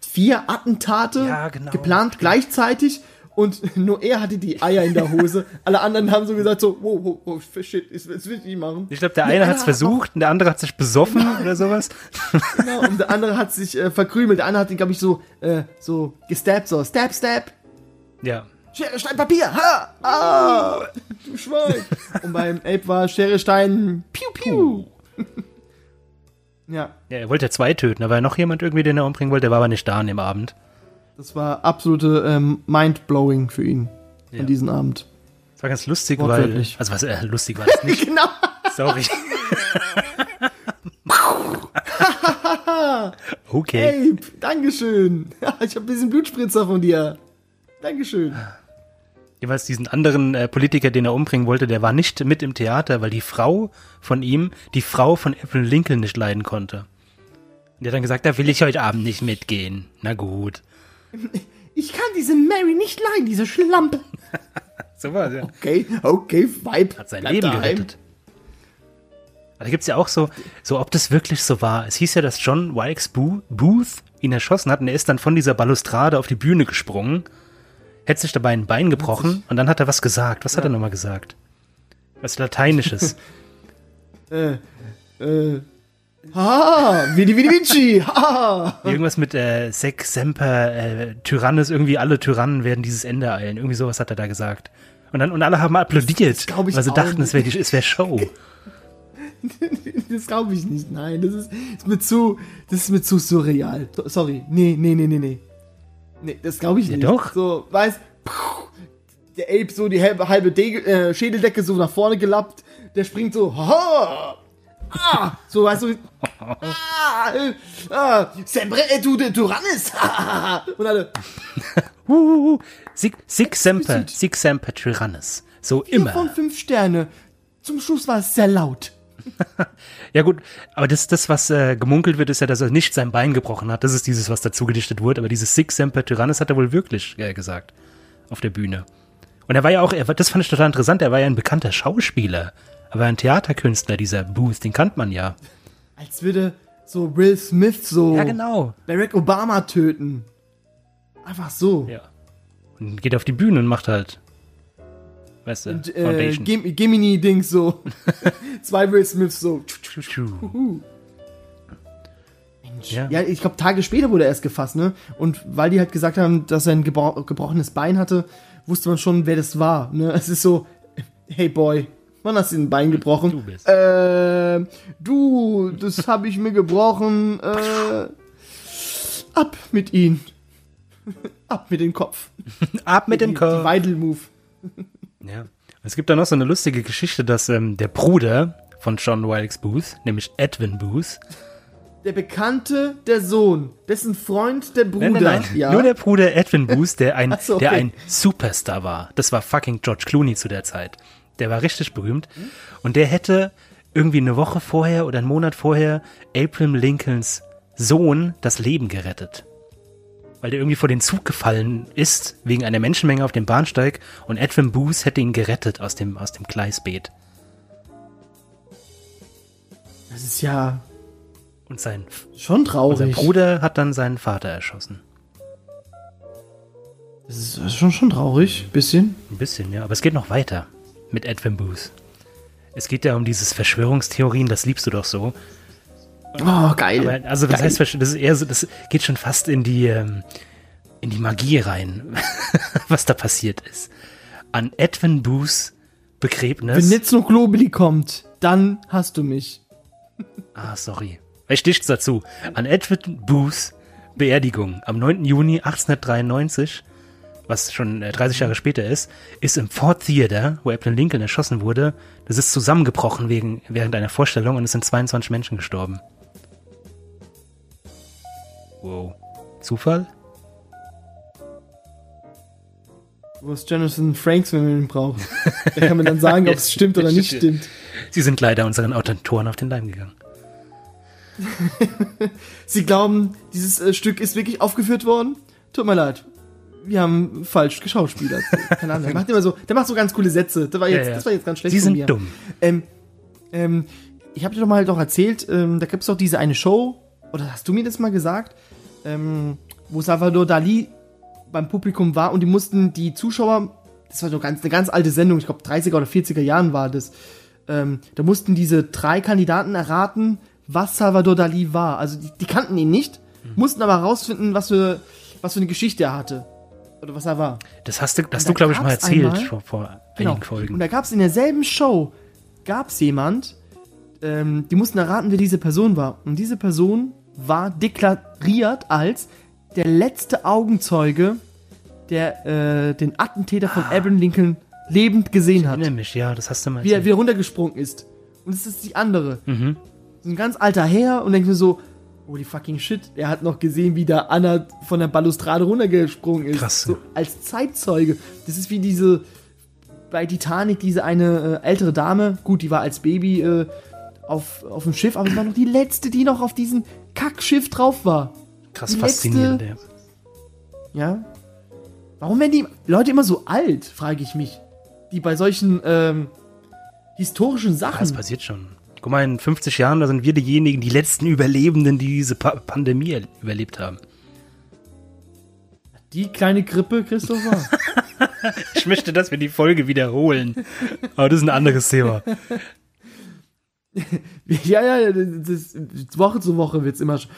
vier Attentate Ja, genau. geplant gleichzeitig und nur er hatte die Eier in der Hose. Alle anderen haben so gesagt so, wow, wow, wow shit, das, will ich nicht machen. Ich glaube, der eine hat es versucht und der andere hat sich besoffen oder sowas. Genau, und der andere hat sich äh, verkrümelt. Der andere hat ihn, glaube ich, so, äh, so gestabbt, so, stab, stab. Ja. Schere, Stein, Papier, ha! Ah! Du Schwein! Und beim Ape war Schere, Stein, piu, piu. Ja, ja. Er wollte ja zwei töten. Da war ja noch jemand irgendwie, den er umbringen wollte. Der war aber nicht da an dem Abend. das war absolute ähm, Mindblowing für ihn Ja. an diesem Abend. Das war ganz lustig, weil. Also, was, äh, lustig war das nicht. Genau. Sorry. okay. Ape, Dankeschön. Ich habe ein bisschen Blutspritzer von dir. Dankeschön. Jeweils diesen anderen äh, Politiker, den er umbringen wollte, der war nicht mit im Theater, weil die Frau von ihm, die Frau von Abraham Lincoln nicht leiden konnte. Und der hat dann gesagt, da will ich heute Abend nicht mitgehen. Na gut. Ich kann diese Mary nicht leiden, diese Schlampe. So war ja. Okay, okay, Vibe. Hat sein Bleib Leben daheim. gerettet. Aber da gibt's ja auch so, so ob das wirklich so war. Es hieß ja, dass John Wilkes Boo- Booth ihn erschossen hat und er ist dann von dieser Balustrade auf die Bühne gesprungen, hätte sich dabei ein Bein gebrochen und dann hat er was gesagt. Was hat er nochmal gesagt? Was Lateinisches. Äh, äh. Ha, Vidi Vidi Vici. Ha. Irgendwas mit äh, Sec Semper äh, Tyrannis, irgendwie alle Tyrannen werden dieses Ende eilen. Irgendwie sowas hat er da gesagt. Und dann und alle haben applaudiert, das glaub ich weil sie auch dachten, es wäre es wär Show. Das glaube ich nicht. Nein, das ist, ist mir zu, das ist mir zu surreal. So- Sorry. Nee, nee, nee, nee, nee. Nee, das glaube ich Ja, nicht. doch. So, weißt, der Ape so die halbe, halbe Dege, äh, Schädeldecke so nach vorne gelappt. Der springt so, haha. Ah, so, weißt du, ah, äh, ah, sempre et tu de Tyrannis. Und alle, Huhuhu. Sic, sic Semper, Sic Semper Tyrannis. So vier von immer. fünf Sterne. Zum Schluss war es sehr laut. Ja gut, aber das, das was äh, gemunkelt wird, ist ja, dass er nicht sein Bein gebrochen hat. Das ist dieses, was dazu gedichtet wurde. Aber dieses Sic Semper Tyrannis hat er wohl wirklich äh, gesagt auf der Bühne. Und er war ja auch, er, das fand ich total interessant, er war ja ein bekannter Schauspieler. Er war ein Theaterkünstler, dieser Booth, den kannt man ja. Als würde so Will Smith so Ja, genau. Barack Obama töten. Einfach so. Ja. Und geht auf die Bühne und macht halt, weißt du, Und, äh, Foundation. Gem Gemini-Dings so. Zwei Will Smiths so. Tschu, tschu. Ja. Ja, ich glaube, Tage später wurde er erst gefasst, ne? Und weil die halt gesagt haben, dass er ein gebro gebrochenes Bein hatte, wusste man schon, wer das war, ne? Es ist so, hey Boy, wann hast du ein Bein gebrochen? Du bist. Äh, du, das habe ich mir gebrochen. Äh, ab mit ihm. ab mit dem Kopf. Ab mit dem Kopf. Weidel-Move. Ja. Es gibt da noch so eine lustige Geschichte, dass ähm, der Bruder von John Wilkes Booth, nämlich Edwin Booth, Der Bekannte, der Sohn, dessen Freund, der Bruder. Nein, nein, nein. Ja. Nur der Bruder Edwin Booth, der ein, so, der okay. ein Superstar war. Das war fucking George Clooney zu der Zeit. Der war richtig berühmt. Und der hätte irgendwie eine Woche vorher oder einen Monat vorher Abraham Lincolns Sohn das Leben gerettet. Weil der irgendwie vor den Zug gefallen ist, wegen einer Menschenmenge auf dem Bahnsteig. Und Edwin Booth hätte ihn gerettet aus dem, aus dem Gleisbeet. das ist ja Und sein, schon und sein traurig. Bruder hat dann seinen Vater erschossen. Das ist schon, schon traurig, bisschen. Ein bisschen, ja. Aber es geht noch weiter mit Edwin Booth. Es geht ja um dieses Verschwörungstheorien, das liebst du doch so. Oh, geil. Aber, also was geil. heißt? Das ist eher so, das geht schon fast in die, ähm, in die Magie rein, was da passiert ist. An Edwin Booths Begräbnis. Wenn jetzt noch Globuli kommt, dann hast du mich. ah, sorry. Ich sticht's dazu. An Edwin Booths Beerdigung am 9. Juni 1893, was schon äh, 30 Jahre später ist, ist im Ford Theater, wo Abraham Lincoln erschossen wurde, das ist zusammengebrochen wegen, während einer Vorstellung und es sind 22 Menschen gestorben. Wow. Zufall? Wo ist Jonathan Franks, wenn man ihn braucht? Der kann mir dann sagen, ob es stimmt oder nicht stimmt. Sie sind leider unseren Autoren auf den Leim gegangen. Sie glauben, dieses äh, Stück ist wirklich aufgeführt worden? Tut mir leid. Wir haben falsch geschauspielert. Keine Ahnung. Der macht immer so, der macht so ganz coole Sätze. Das war jetzt, Ja, ja. Das war jetzt ganz schlecht Sie sind mir. dumm. Ähm, ähm, ich habe dir doch mal doch erzählt, ähm, da gibt's doch diese eine Show, oder hast du mir das mal gesagt, ähm, wo Salvador Dali beim Publikum war und die mussten die Zuschauer, das war so ganz, eine ganz alte Sendung, ich glaube 30er oder 40er Jahren war das, ähm, da mussten diese drei Kandidaten erraten, was Salvador Dali war. Also die, die kannten ihn nicht, mussten aber herausfinden, was für, was für eine Geschichte er hatte. Oder was er war. Das hast du, das du, glaube ich, mal erzählt einmal- vor, vor Genau. einigen Folgen. Und da gab es in derselben Show, gab es jemand, ähm, die mussten erraten, wer diese Person war. Und diese Person war deklariert als der letzte Augenzeuge, der äh, den Attentäter von Abraham Lincoln lebend gesehen hat. Mich, ja, das hast du mal Wie er erzählt. wieder runtergesprungen ist. Und es ist die andere. Mhm. So ein ganz alter Herr und denkt mir so, holy fucking shit, der hat noch gesehen, wie da Anna von der Balustrade runtergesprungen ist. Krass. So als Zeitzeuge. Das ist wie diese, bei Titanic, diese eine äh, ältere Dame, gut, die war als Baby äh, auf, auf dem Schiff, aber es war noch die letzte, die noch auf diesem Kackschiff drauf war. Krass die faszinierend, ja. Ja? Warum werden die Leute immer so alt, frage ich mich. Die bei solchen ähm, historischen Sachen. Das passiert schon. Guck mal, in 50 Jahren, da sind wir diejenigen, die letzten Überlebenden, die diese pa Pandemie er- überlebt haben. Die kleine Grippe, Christopher. Ich möchte, dass wir die Folge wiederholen. Aber das ist ein anderes Thema. Ja, ja, das, Woche zu Woche wird's immer. sch-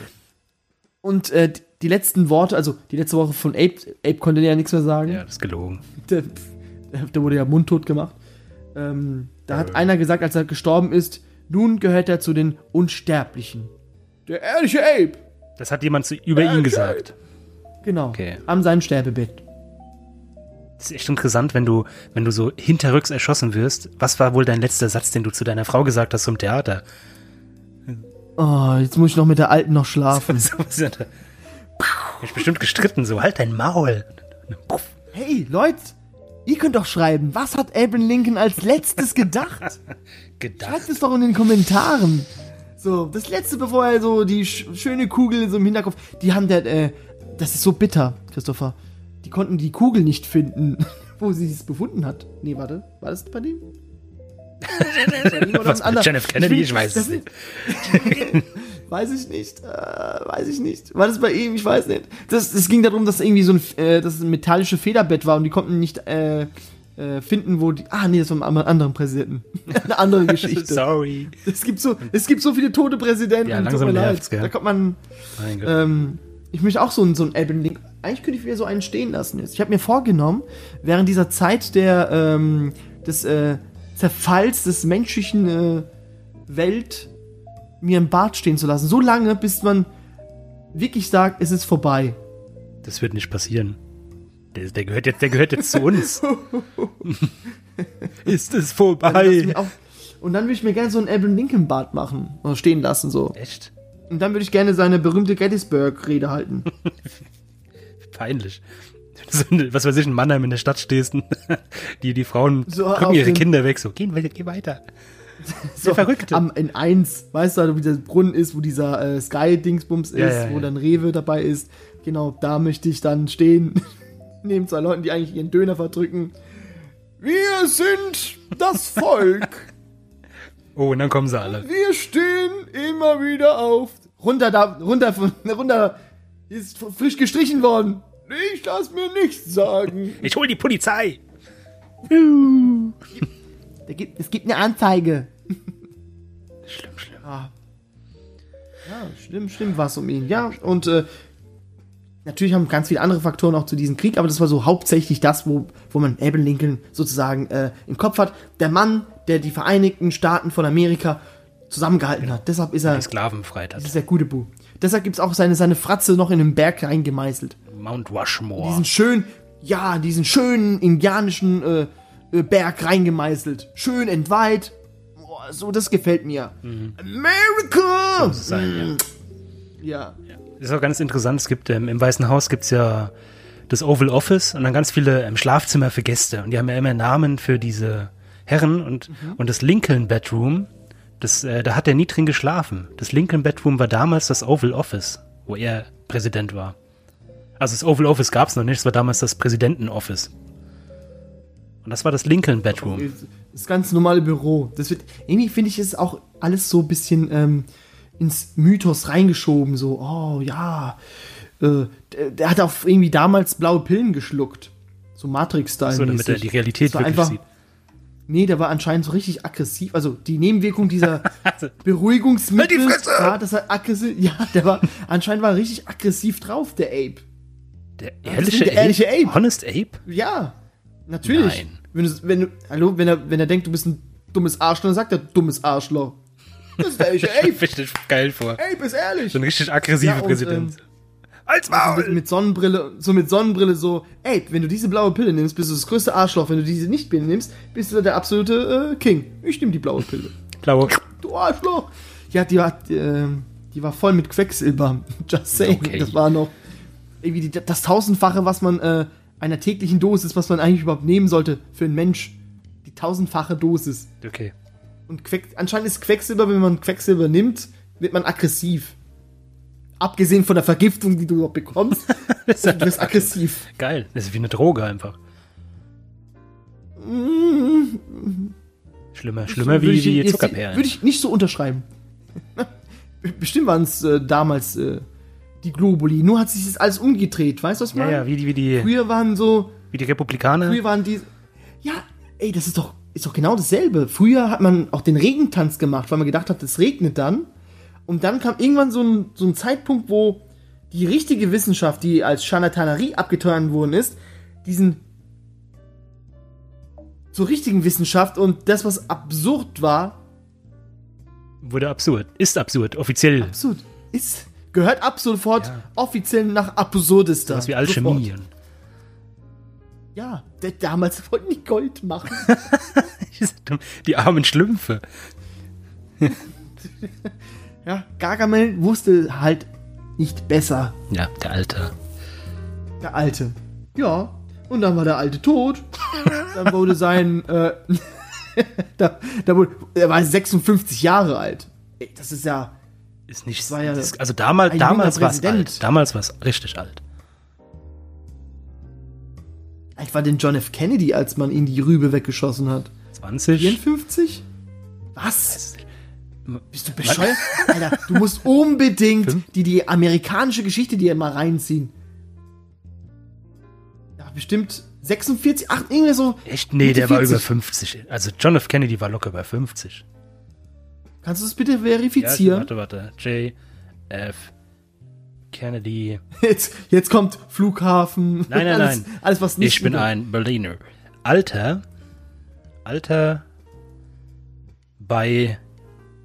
Und äh, die letzten Worte, also die letzte Woche von Ape, Ape konnte ja nichts mehr sagen. Ja, das ist gelogen. Der, der wurde ja mundtot gemacht. Ähm, da hat einer gesagt, als er gestorben ist, nun gehört er zu den Unsterblichen. Der ehrliche Ape. Das hat jemand zu, über ihn gesagt. Genau. Okay. An seinem Sterbebett. Das ist echt interessant, wenn du, wenn du so hinterrücks erschossen wirst. Was war wohl dein letzter Satz, den du zu deiner Frau gesagt hast zum Theater? Oh, jetzt muss ich noch mit der Alten noch schlafen. So ist da? Ich bestimmt gestritten, so halt dein Maul. Puff. hey, Leute, ihr könnt doch schreiben, was hat Abraham Lincoln als letztes gedacht? Gedacht. Schreibt es doch in den Kommentaren. So, das letzte, bevor er so die sch schöne Kugel so im Hinterkopf. Die haben der, äh, das ist so bitter, Christopher. Die konnten die Kugel nicht finden, wo sie es befunden hat. Nee, warte, war das bei dem? Was ein mit? John F. Kennedy? Ich weiß das es nicht. Weiß ich nicht. Äh, weiß ich nicht. War das bei ihm? Ich weiß nicht. Das, es ging darum, dass irgendwie so ein, äh, dass es ein metallisches Federbett war und die konnten nicht äh, äh, finden, wo die. Ah, nee, das war einem anderen Präsidenten. Eine andere Geschichte. Sorry. Es gibt so, es gibt so viele tote Präsidenten. Ja, tut langsam mir leid. nervt's? Da kommt man. Ähm, ich möchte auch so einen, so einen Abraham Lincoln. Eigentlich könnte ich wieder so einen stehen lassen jetzt. Ich habe mir vorgenommen, während dieser Zeit der ähm, des äh, Zerfalls des menschlichen äh, Welt mir im Bart stehen zu lassen. So lange, bis man wirklich sagt, es ist vorbei. Das wird nicht passieren. Der, der, gehört jetzt, der gehört jetzt zu uns. ist es vorbei? Und dann würde ich mir gerne so einen Abraham Lincoln Bart machen. Oder stehen lassen so. Echt? Und dann würde ich gerne seine berühmte Gettysburg-Rede halten. Peinlich. So Was weiß ich, in Mannheim in der Stadt stehst, die, die Frauen So drücken ihre Kinder weg, so, gehen, wir- geh weiter. So, Verrückte. Am, in 1, weißt du, wo dieser Brunnen ist, wo dieser äh, Sky-Dingsbums ist, Ja, ja, wo ja. dann Rewe dabei ist. Genau, da möchte ich dann stehen, neben zwei Leuten, die eigentlich ihren Döner verdrücken. Wir sind das Volk. Oh, und dann kommen sie alle. Wir stehen immer wieder auf. Runter da, runter von, runter. Ist frisch gestrichen worden. Ich lass mir nichts sagen. Ich hol die Polizei. Da gibt, es gibt eine Anzeige. Schlimm, schlimm. Ah. Ja, stimmt, stimmt was um ihn. Ja, und äh, natürlich haben ganz viele andere Faktoren auch zu diesem Krieg, aber das war so hauptsächlich das, wo, wo man Abraham Lincoln sozusagen äh, im Kopf hat. Der Mann, der die Vereinigten Staaten von Amerika zusammengehalten hat. Deshalb ist er, Die Sklaven befreit das ist der gute Bu. Deshalb gibt's auch seine, seine Fratze noch in den Berg reingemeißelt. Mount Rushmore. Diesen schön, ja, diesen schönen indianischen äh, äh, Berg reingemeißelt. Schön entweiht. Boah, so, das gefällt mir. America! muss es sein, ja. ja. Das ist auch ganz interessant. Es gibt ähm, im Weißen Haus gibt's ja das Oval Office und dann ganz viele ähm, Schlafzimmer für Gäste. Und die haben ja immer Namen für diese Herren und, und das Lincoln Bedroom, das, äh, da hat er nie drin geschlafen. Das Lincoln Bedroom war damals das Oval Office, wo er Präsident war. Also das Oval Office gab es noch nicht, es war damals das Präsidenten-Office. Und das war das Lincoln Bedroom. Das ganz normale Büro. Das wird, irgendwie finde ich, ist auch alles so ein bisschen ähm, ins Mythos reingeschoben. So, oh ja, äh, der, der hat auch irgendwie damals blaue Pillen geschluckt. So Matrix-Style. So, damit er die Realität war wirklich einfach- sieht. Nee, der war anscheinend so richtig aggressiv. Also die Nebenwirkung dieser Beruhigungsmittel. Halt die Fresse! Ja, das hat aggressiv. Ja, der war anscheinend war er richtig aggressiv drauf, der Ape. Der ehrliche, der ehrliche Ape? Ape. Honest Ape? Ja, natürlich. Nein. Wenn du, wenn du, hallo, wenn er, wenn er denkt, du bist ein dummes Arschloch, dann sagt er dummes Arschloch. Das ist der ehrliche Ape. Richtig geil vor. Ape ist ehrlich. So ein richtig aggressive Ja, und, Präsident. ähm, Als Maul! mit Sonnenbrille, so mit Sonnenbrille so, ey, wenn du diese blaue Pille nimmst, bist du das größte Arschloch. Wenn du diese nicht Pille nimmst, bist du der absolute äh, King. Ich nehme die blaue Pille. Blaue. Du Arschloch. Ja, die war, äh, die war voll mit Quecksilber. Just saying. Okay. Das war noch irgendwie die, das tausendfache, was man äh, einer täglichen Dosis, was man eigentlich überhaupt nehmen sollte für einen Mensch. Die tausendfache Dosis. Okay. Und Queck, anscheinend ist Quecksilber, wenn man Quecksilber nimmt, wird man aggressiv. Abgesehen von der Vergiftung, die du dort bekommst, du wirst aggressiv. Geil. Das ist wie eine Droge einfach. Schlimmer, schlimmer Würde wie, jetzt- Zuckerperlen. Würde ich nicht so unterschreiben. Bestimmt waren es äh, damals äh, die Globuli. Nur hat sich das alles umgedreht. Weißt du, was ich ja, ja, wie die, wie die, Früher waren so, wie die Republikaner. früher waren die. Ja, ey, das ist doch, ist doch genau dasselbe. Früher hat man auch den Regentanz gemacht, weil man gedacht hat, es regnet dann. Und dann kam irgendwann so ein, so ein Zeitpunkt, wo die richtige Wissenschaft, die als Scharlatanerie abgetan worden ist, diesen zur richtigen Wissenschaft und das, was absurd war, Wurde absurd. Ist absurd, offiziell. absurd ist, gehört ab sofort Ja. offiziell nach Absurdester. Was wie Alchemie. Sofort. Ja, der, damals wollten die Gold machen. Die armen Schlümpfe. ja, Gargamel wusste halt nicht besser, Ja, der Alte. der Alte. Ja, und dann war der Alte tot. dann wurde sein, äh, da, da wurde, er war 56 Jahre alt. Ey, das ist ja, Ist nicht. war ja das, also damals, damals war es alt. Damals war es richtig alt. ich war den John F. Kennedy, als man ihn die Rübe weggeschossen hat. 20. 54? Was? Bist du bescheuert? Alter, du musst unbedingt die, die amerikanische Geschichte dir mal reinziehen. Ja, bestimmt 46, 8, irgendwie so. Echt? Nee, der war 40. über 50. Also John F. Kennedy war locker bei 50. Kannst du das bitte Ja, verifizieren? warte, warte. J. F. Kennedy. jetzt, jetzt kommt Flughafen. Nein, nein, alles, nein. Alles, was nicht Ich bin ein Berliner. Alter. Alter. Bei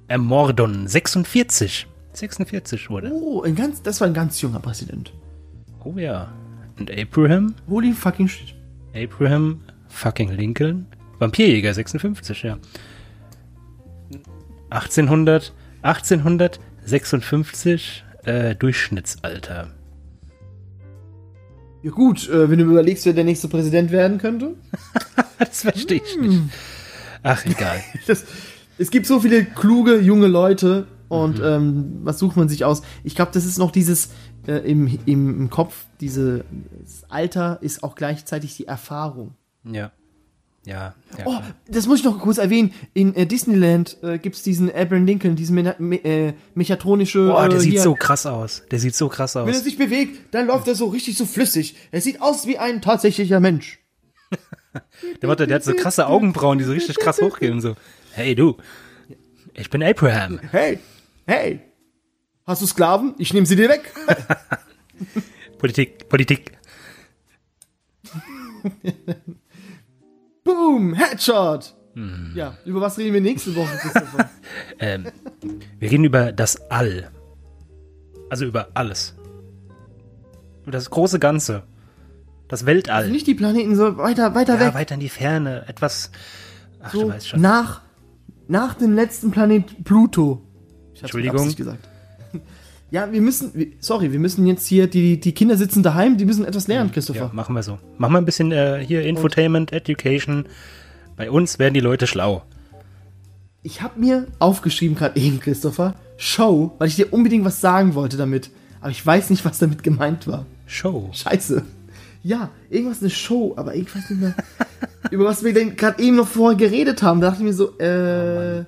Ermordung 46. 46 wurde. Oh, ein ganz, das war ein ganz junger Präsident. Oh ja. Und Abraham? Holy fucking shit. Abraham fucking Lincoln? Vampirjäger 56, ja. 1800, 1856 äh, Durchschnittsalter. Ja gut, äh, wenn du überlegst, wer der nächste Präsident werden könnte. Das verstehe ich nicht. Ach, egal. Das, es gibt so viele kluge junge Leute und Mhm. ähm, was sucht man sich aus? Ich glaube, das ist noch dieses äh, im, im, im Kopf, diese das Alter ist auch gleichzeitig die Erfahrung. Ja. Ja. ja Oh, das muss ich noch kurz erwähnen. In äh, Disneyland äh, gibt es diesen Abraham Lincoln, diesen me me äh, mechatronische. Boah, der äh, sieht hier- so krass aus. Der sieht so krass Wenn er aus. sich bewegt, dann läuft er so richtig so flüssig. Er sieht aus wie ein tatsächlicher Mensch. Der, warte, der hat so krasse Augenbrauen, die so richtig krass hochgehen und so. Hey, du. Ich bin Abraham. Hey, hey, hast du Sklaven? Ich nehme sie dir weg. Politik, Politik. Boom, Headshot. Hm. Ja, über was reden wir nächste Woche? Christopher? Ähm, wir reden über das All. Also über alles. Über das große Ganze. Das Weltall. Nicht die Planeten so weiter, weiter ja, weg. weiter in die Ferne. Etwas. Ach, du so weißt schon. nach, nach dem letzten Planet Pluto. Ich Entschuldigung. Gesagt. Ja, wir müssen, sorry, wir müssen jetzt hier, die, die Kinder sitzen daheim, die müssen etwas lernen, Ja, Christopher. machen wir so. Machen wir ein bisschen äh, hier Infotainment, Education. Bei uns werden die Leute schlau. Ich habe mir aufgeschrieben gerade eben, Christopher, Show, weil ich dir unbedingt was sagen wollte damit. Aber ich weiß nicht, was damit gemeint war. Show. Scheiße. Ja, irgendwas eine Show, aber ich weiß nicht mehr, über was wir denn gerade eben noch vorher geredet haben. Da dachte ich mir so, äh, Mo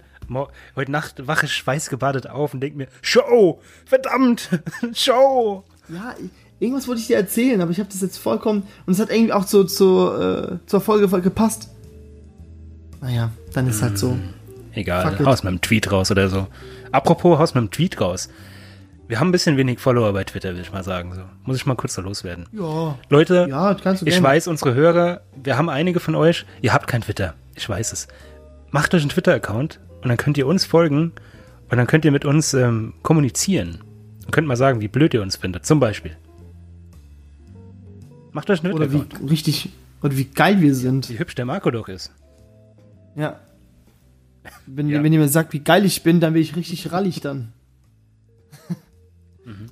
Heute Nacht wache ich schweißgebadet auf und denke mir, Show! Verdammt! Show! ja, irgendwas wollte ich dir erzählen, aber ich habe das jetzt vollkommen, und es hat irgendwie auch zu, zu, äh, zur Folge gepasst. Naja, dann ist halt so. Egal, Fuck it. haus mit einem Tweet raus oder so. Apropos, haus mit einem Tweet raus. Wir haben ein bisschen wenig Follower bei Twitter, will ich mal sagen. So. Muss ich mal kurz da loswerden. Ja, Leute, ja, ich weiß, unsere Hörer, wir haben einige von euch, ihr habt kein Twitter. Ich weiß es. Macht euch einen Twitter-Account und dann könnt ihr uns folgen und dann könnt ihr mit uns ähm, kommunizieren. Und könnt mal sagen, wie blöd ihr uns findet. Zum Beispiel. Macht euch einen Oder wie richtig, oder wie geil wir sind. Wie hübsch der Marco doch ist. Ja. Wenn, Ja. wenn ihr mir sagt, wie geil ich bin, dann bin ich richtig rallig dann. Mhm.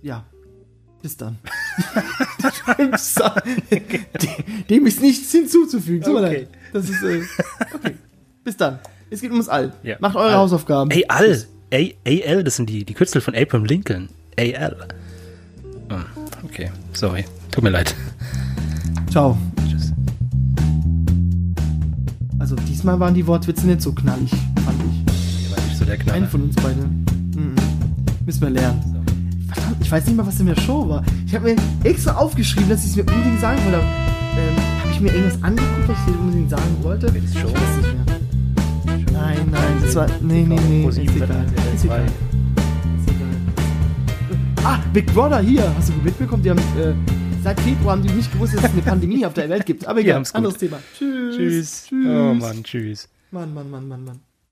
Ja. Bis dann. dem, ist nichts hinzuzufügen. Okay. Das ist, äh, okay. Bis dann. Es geht ums All. Ja. Macht eure All. Hausaufgaben. Ey, Al. A AL, das sind die, die Kürzel von Abraham Lincoln. AL. Oh, okay, sorry. Tut mir leid. Ciao. Tschüss. Also diesmal waren die Wortwitze nicht so knallig, fand ich. Hier war nicht so der Keinen Knaller. von uns beide. Mhm. Müssen wir lernen. Verdammt, ich weiß nicht mal, was in der Show war. Ich habe mir extra aufgeschrieben, dass ich es mir unbedingt sagen wollte. Ähm, habe ich mir irgendwas angeguckt, was ich unbedingt sagen wollte? Ich weiß nicht mehr. Nein, nein, das war. Nee, nee, nee. Ist egal. Ist egal. 2. Ist egal. Ah, Big Brother hier. Hast du mitbekommen? Die haben äh, seit Februar haben die nicht gewusst, dass es eine Pandemie auf der Welt gibt. Aber egal, anderes Thema. Tschüss. Tschüss. Tschüss. Oh Mann, tschüss. Mann, Mann, Mann, Mann, Mann.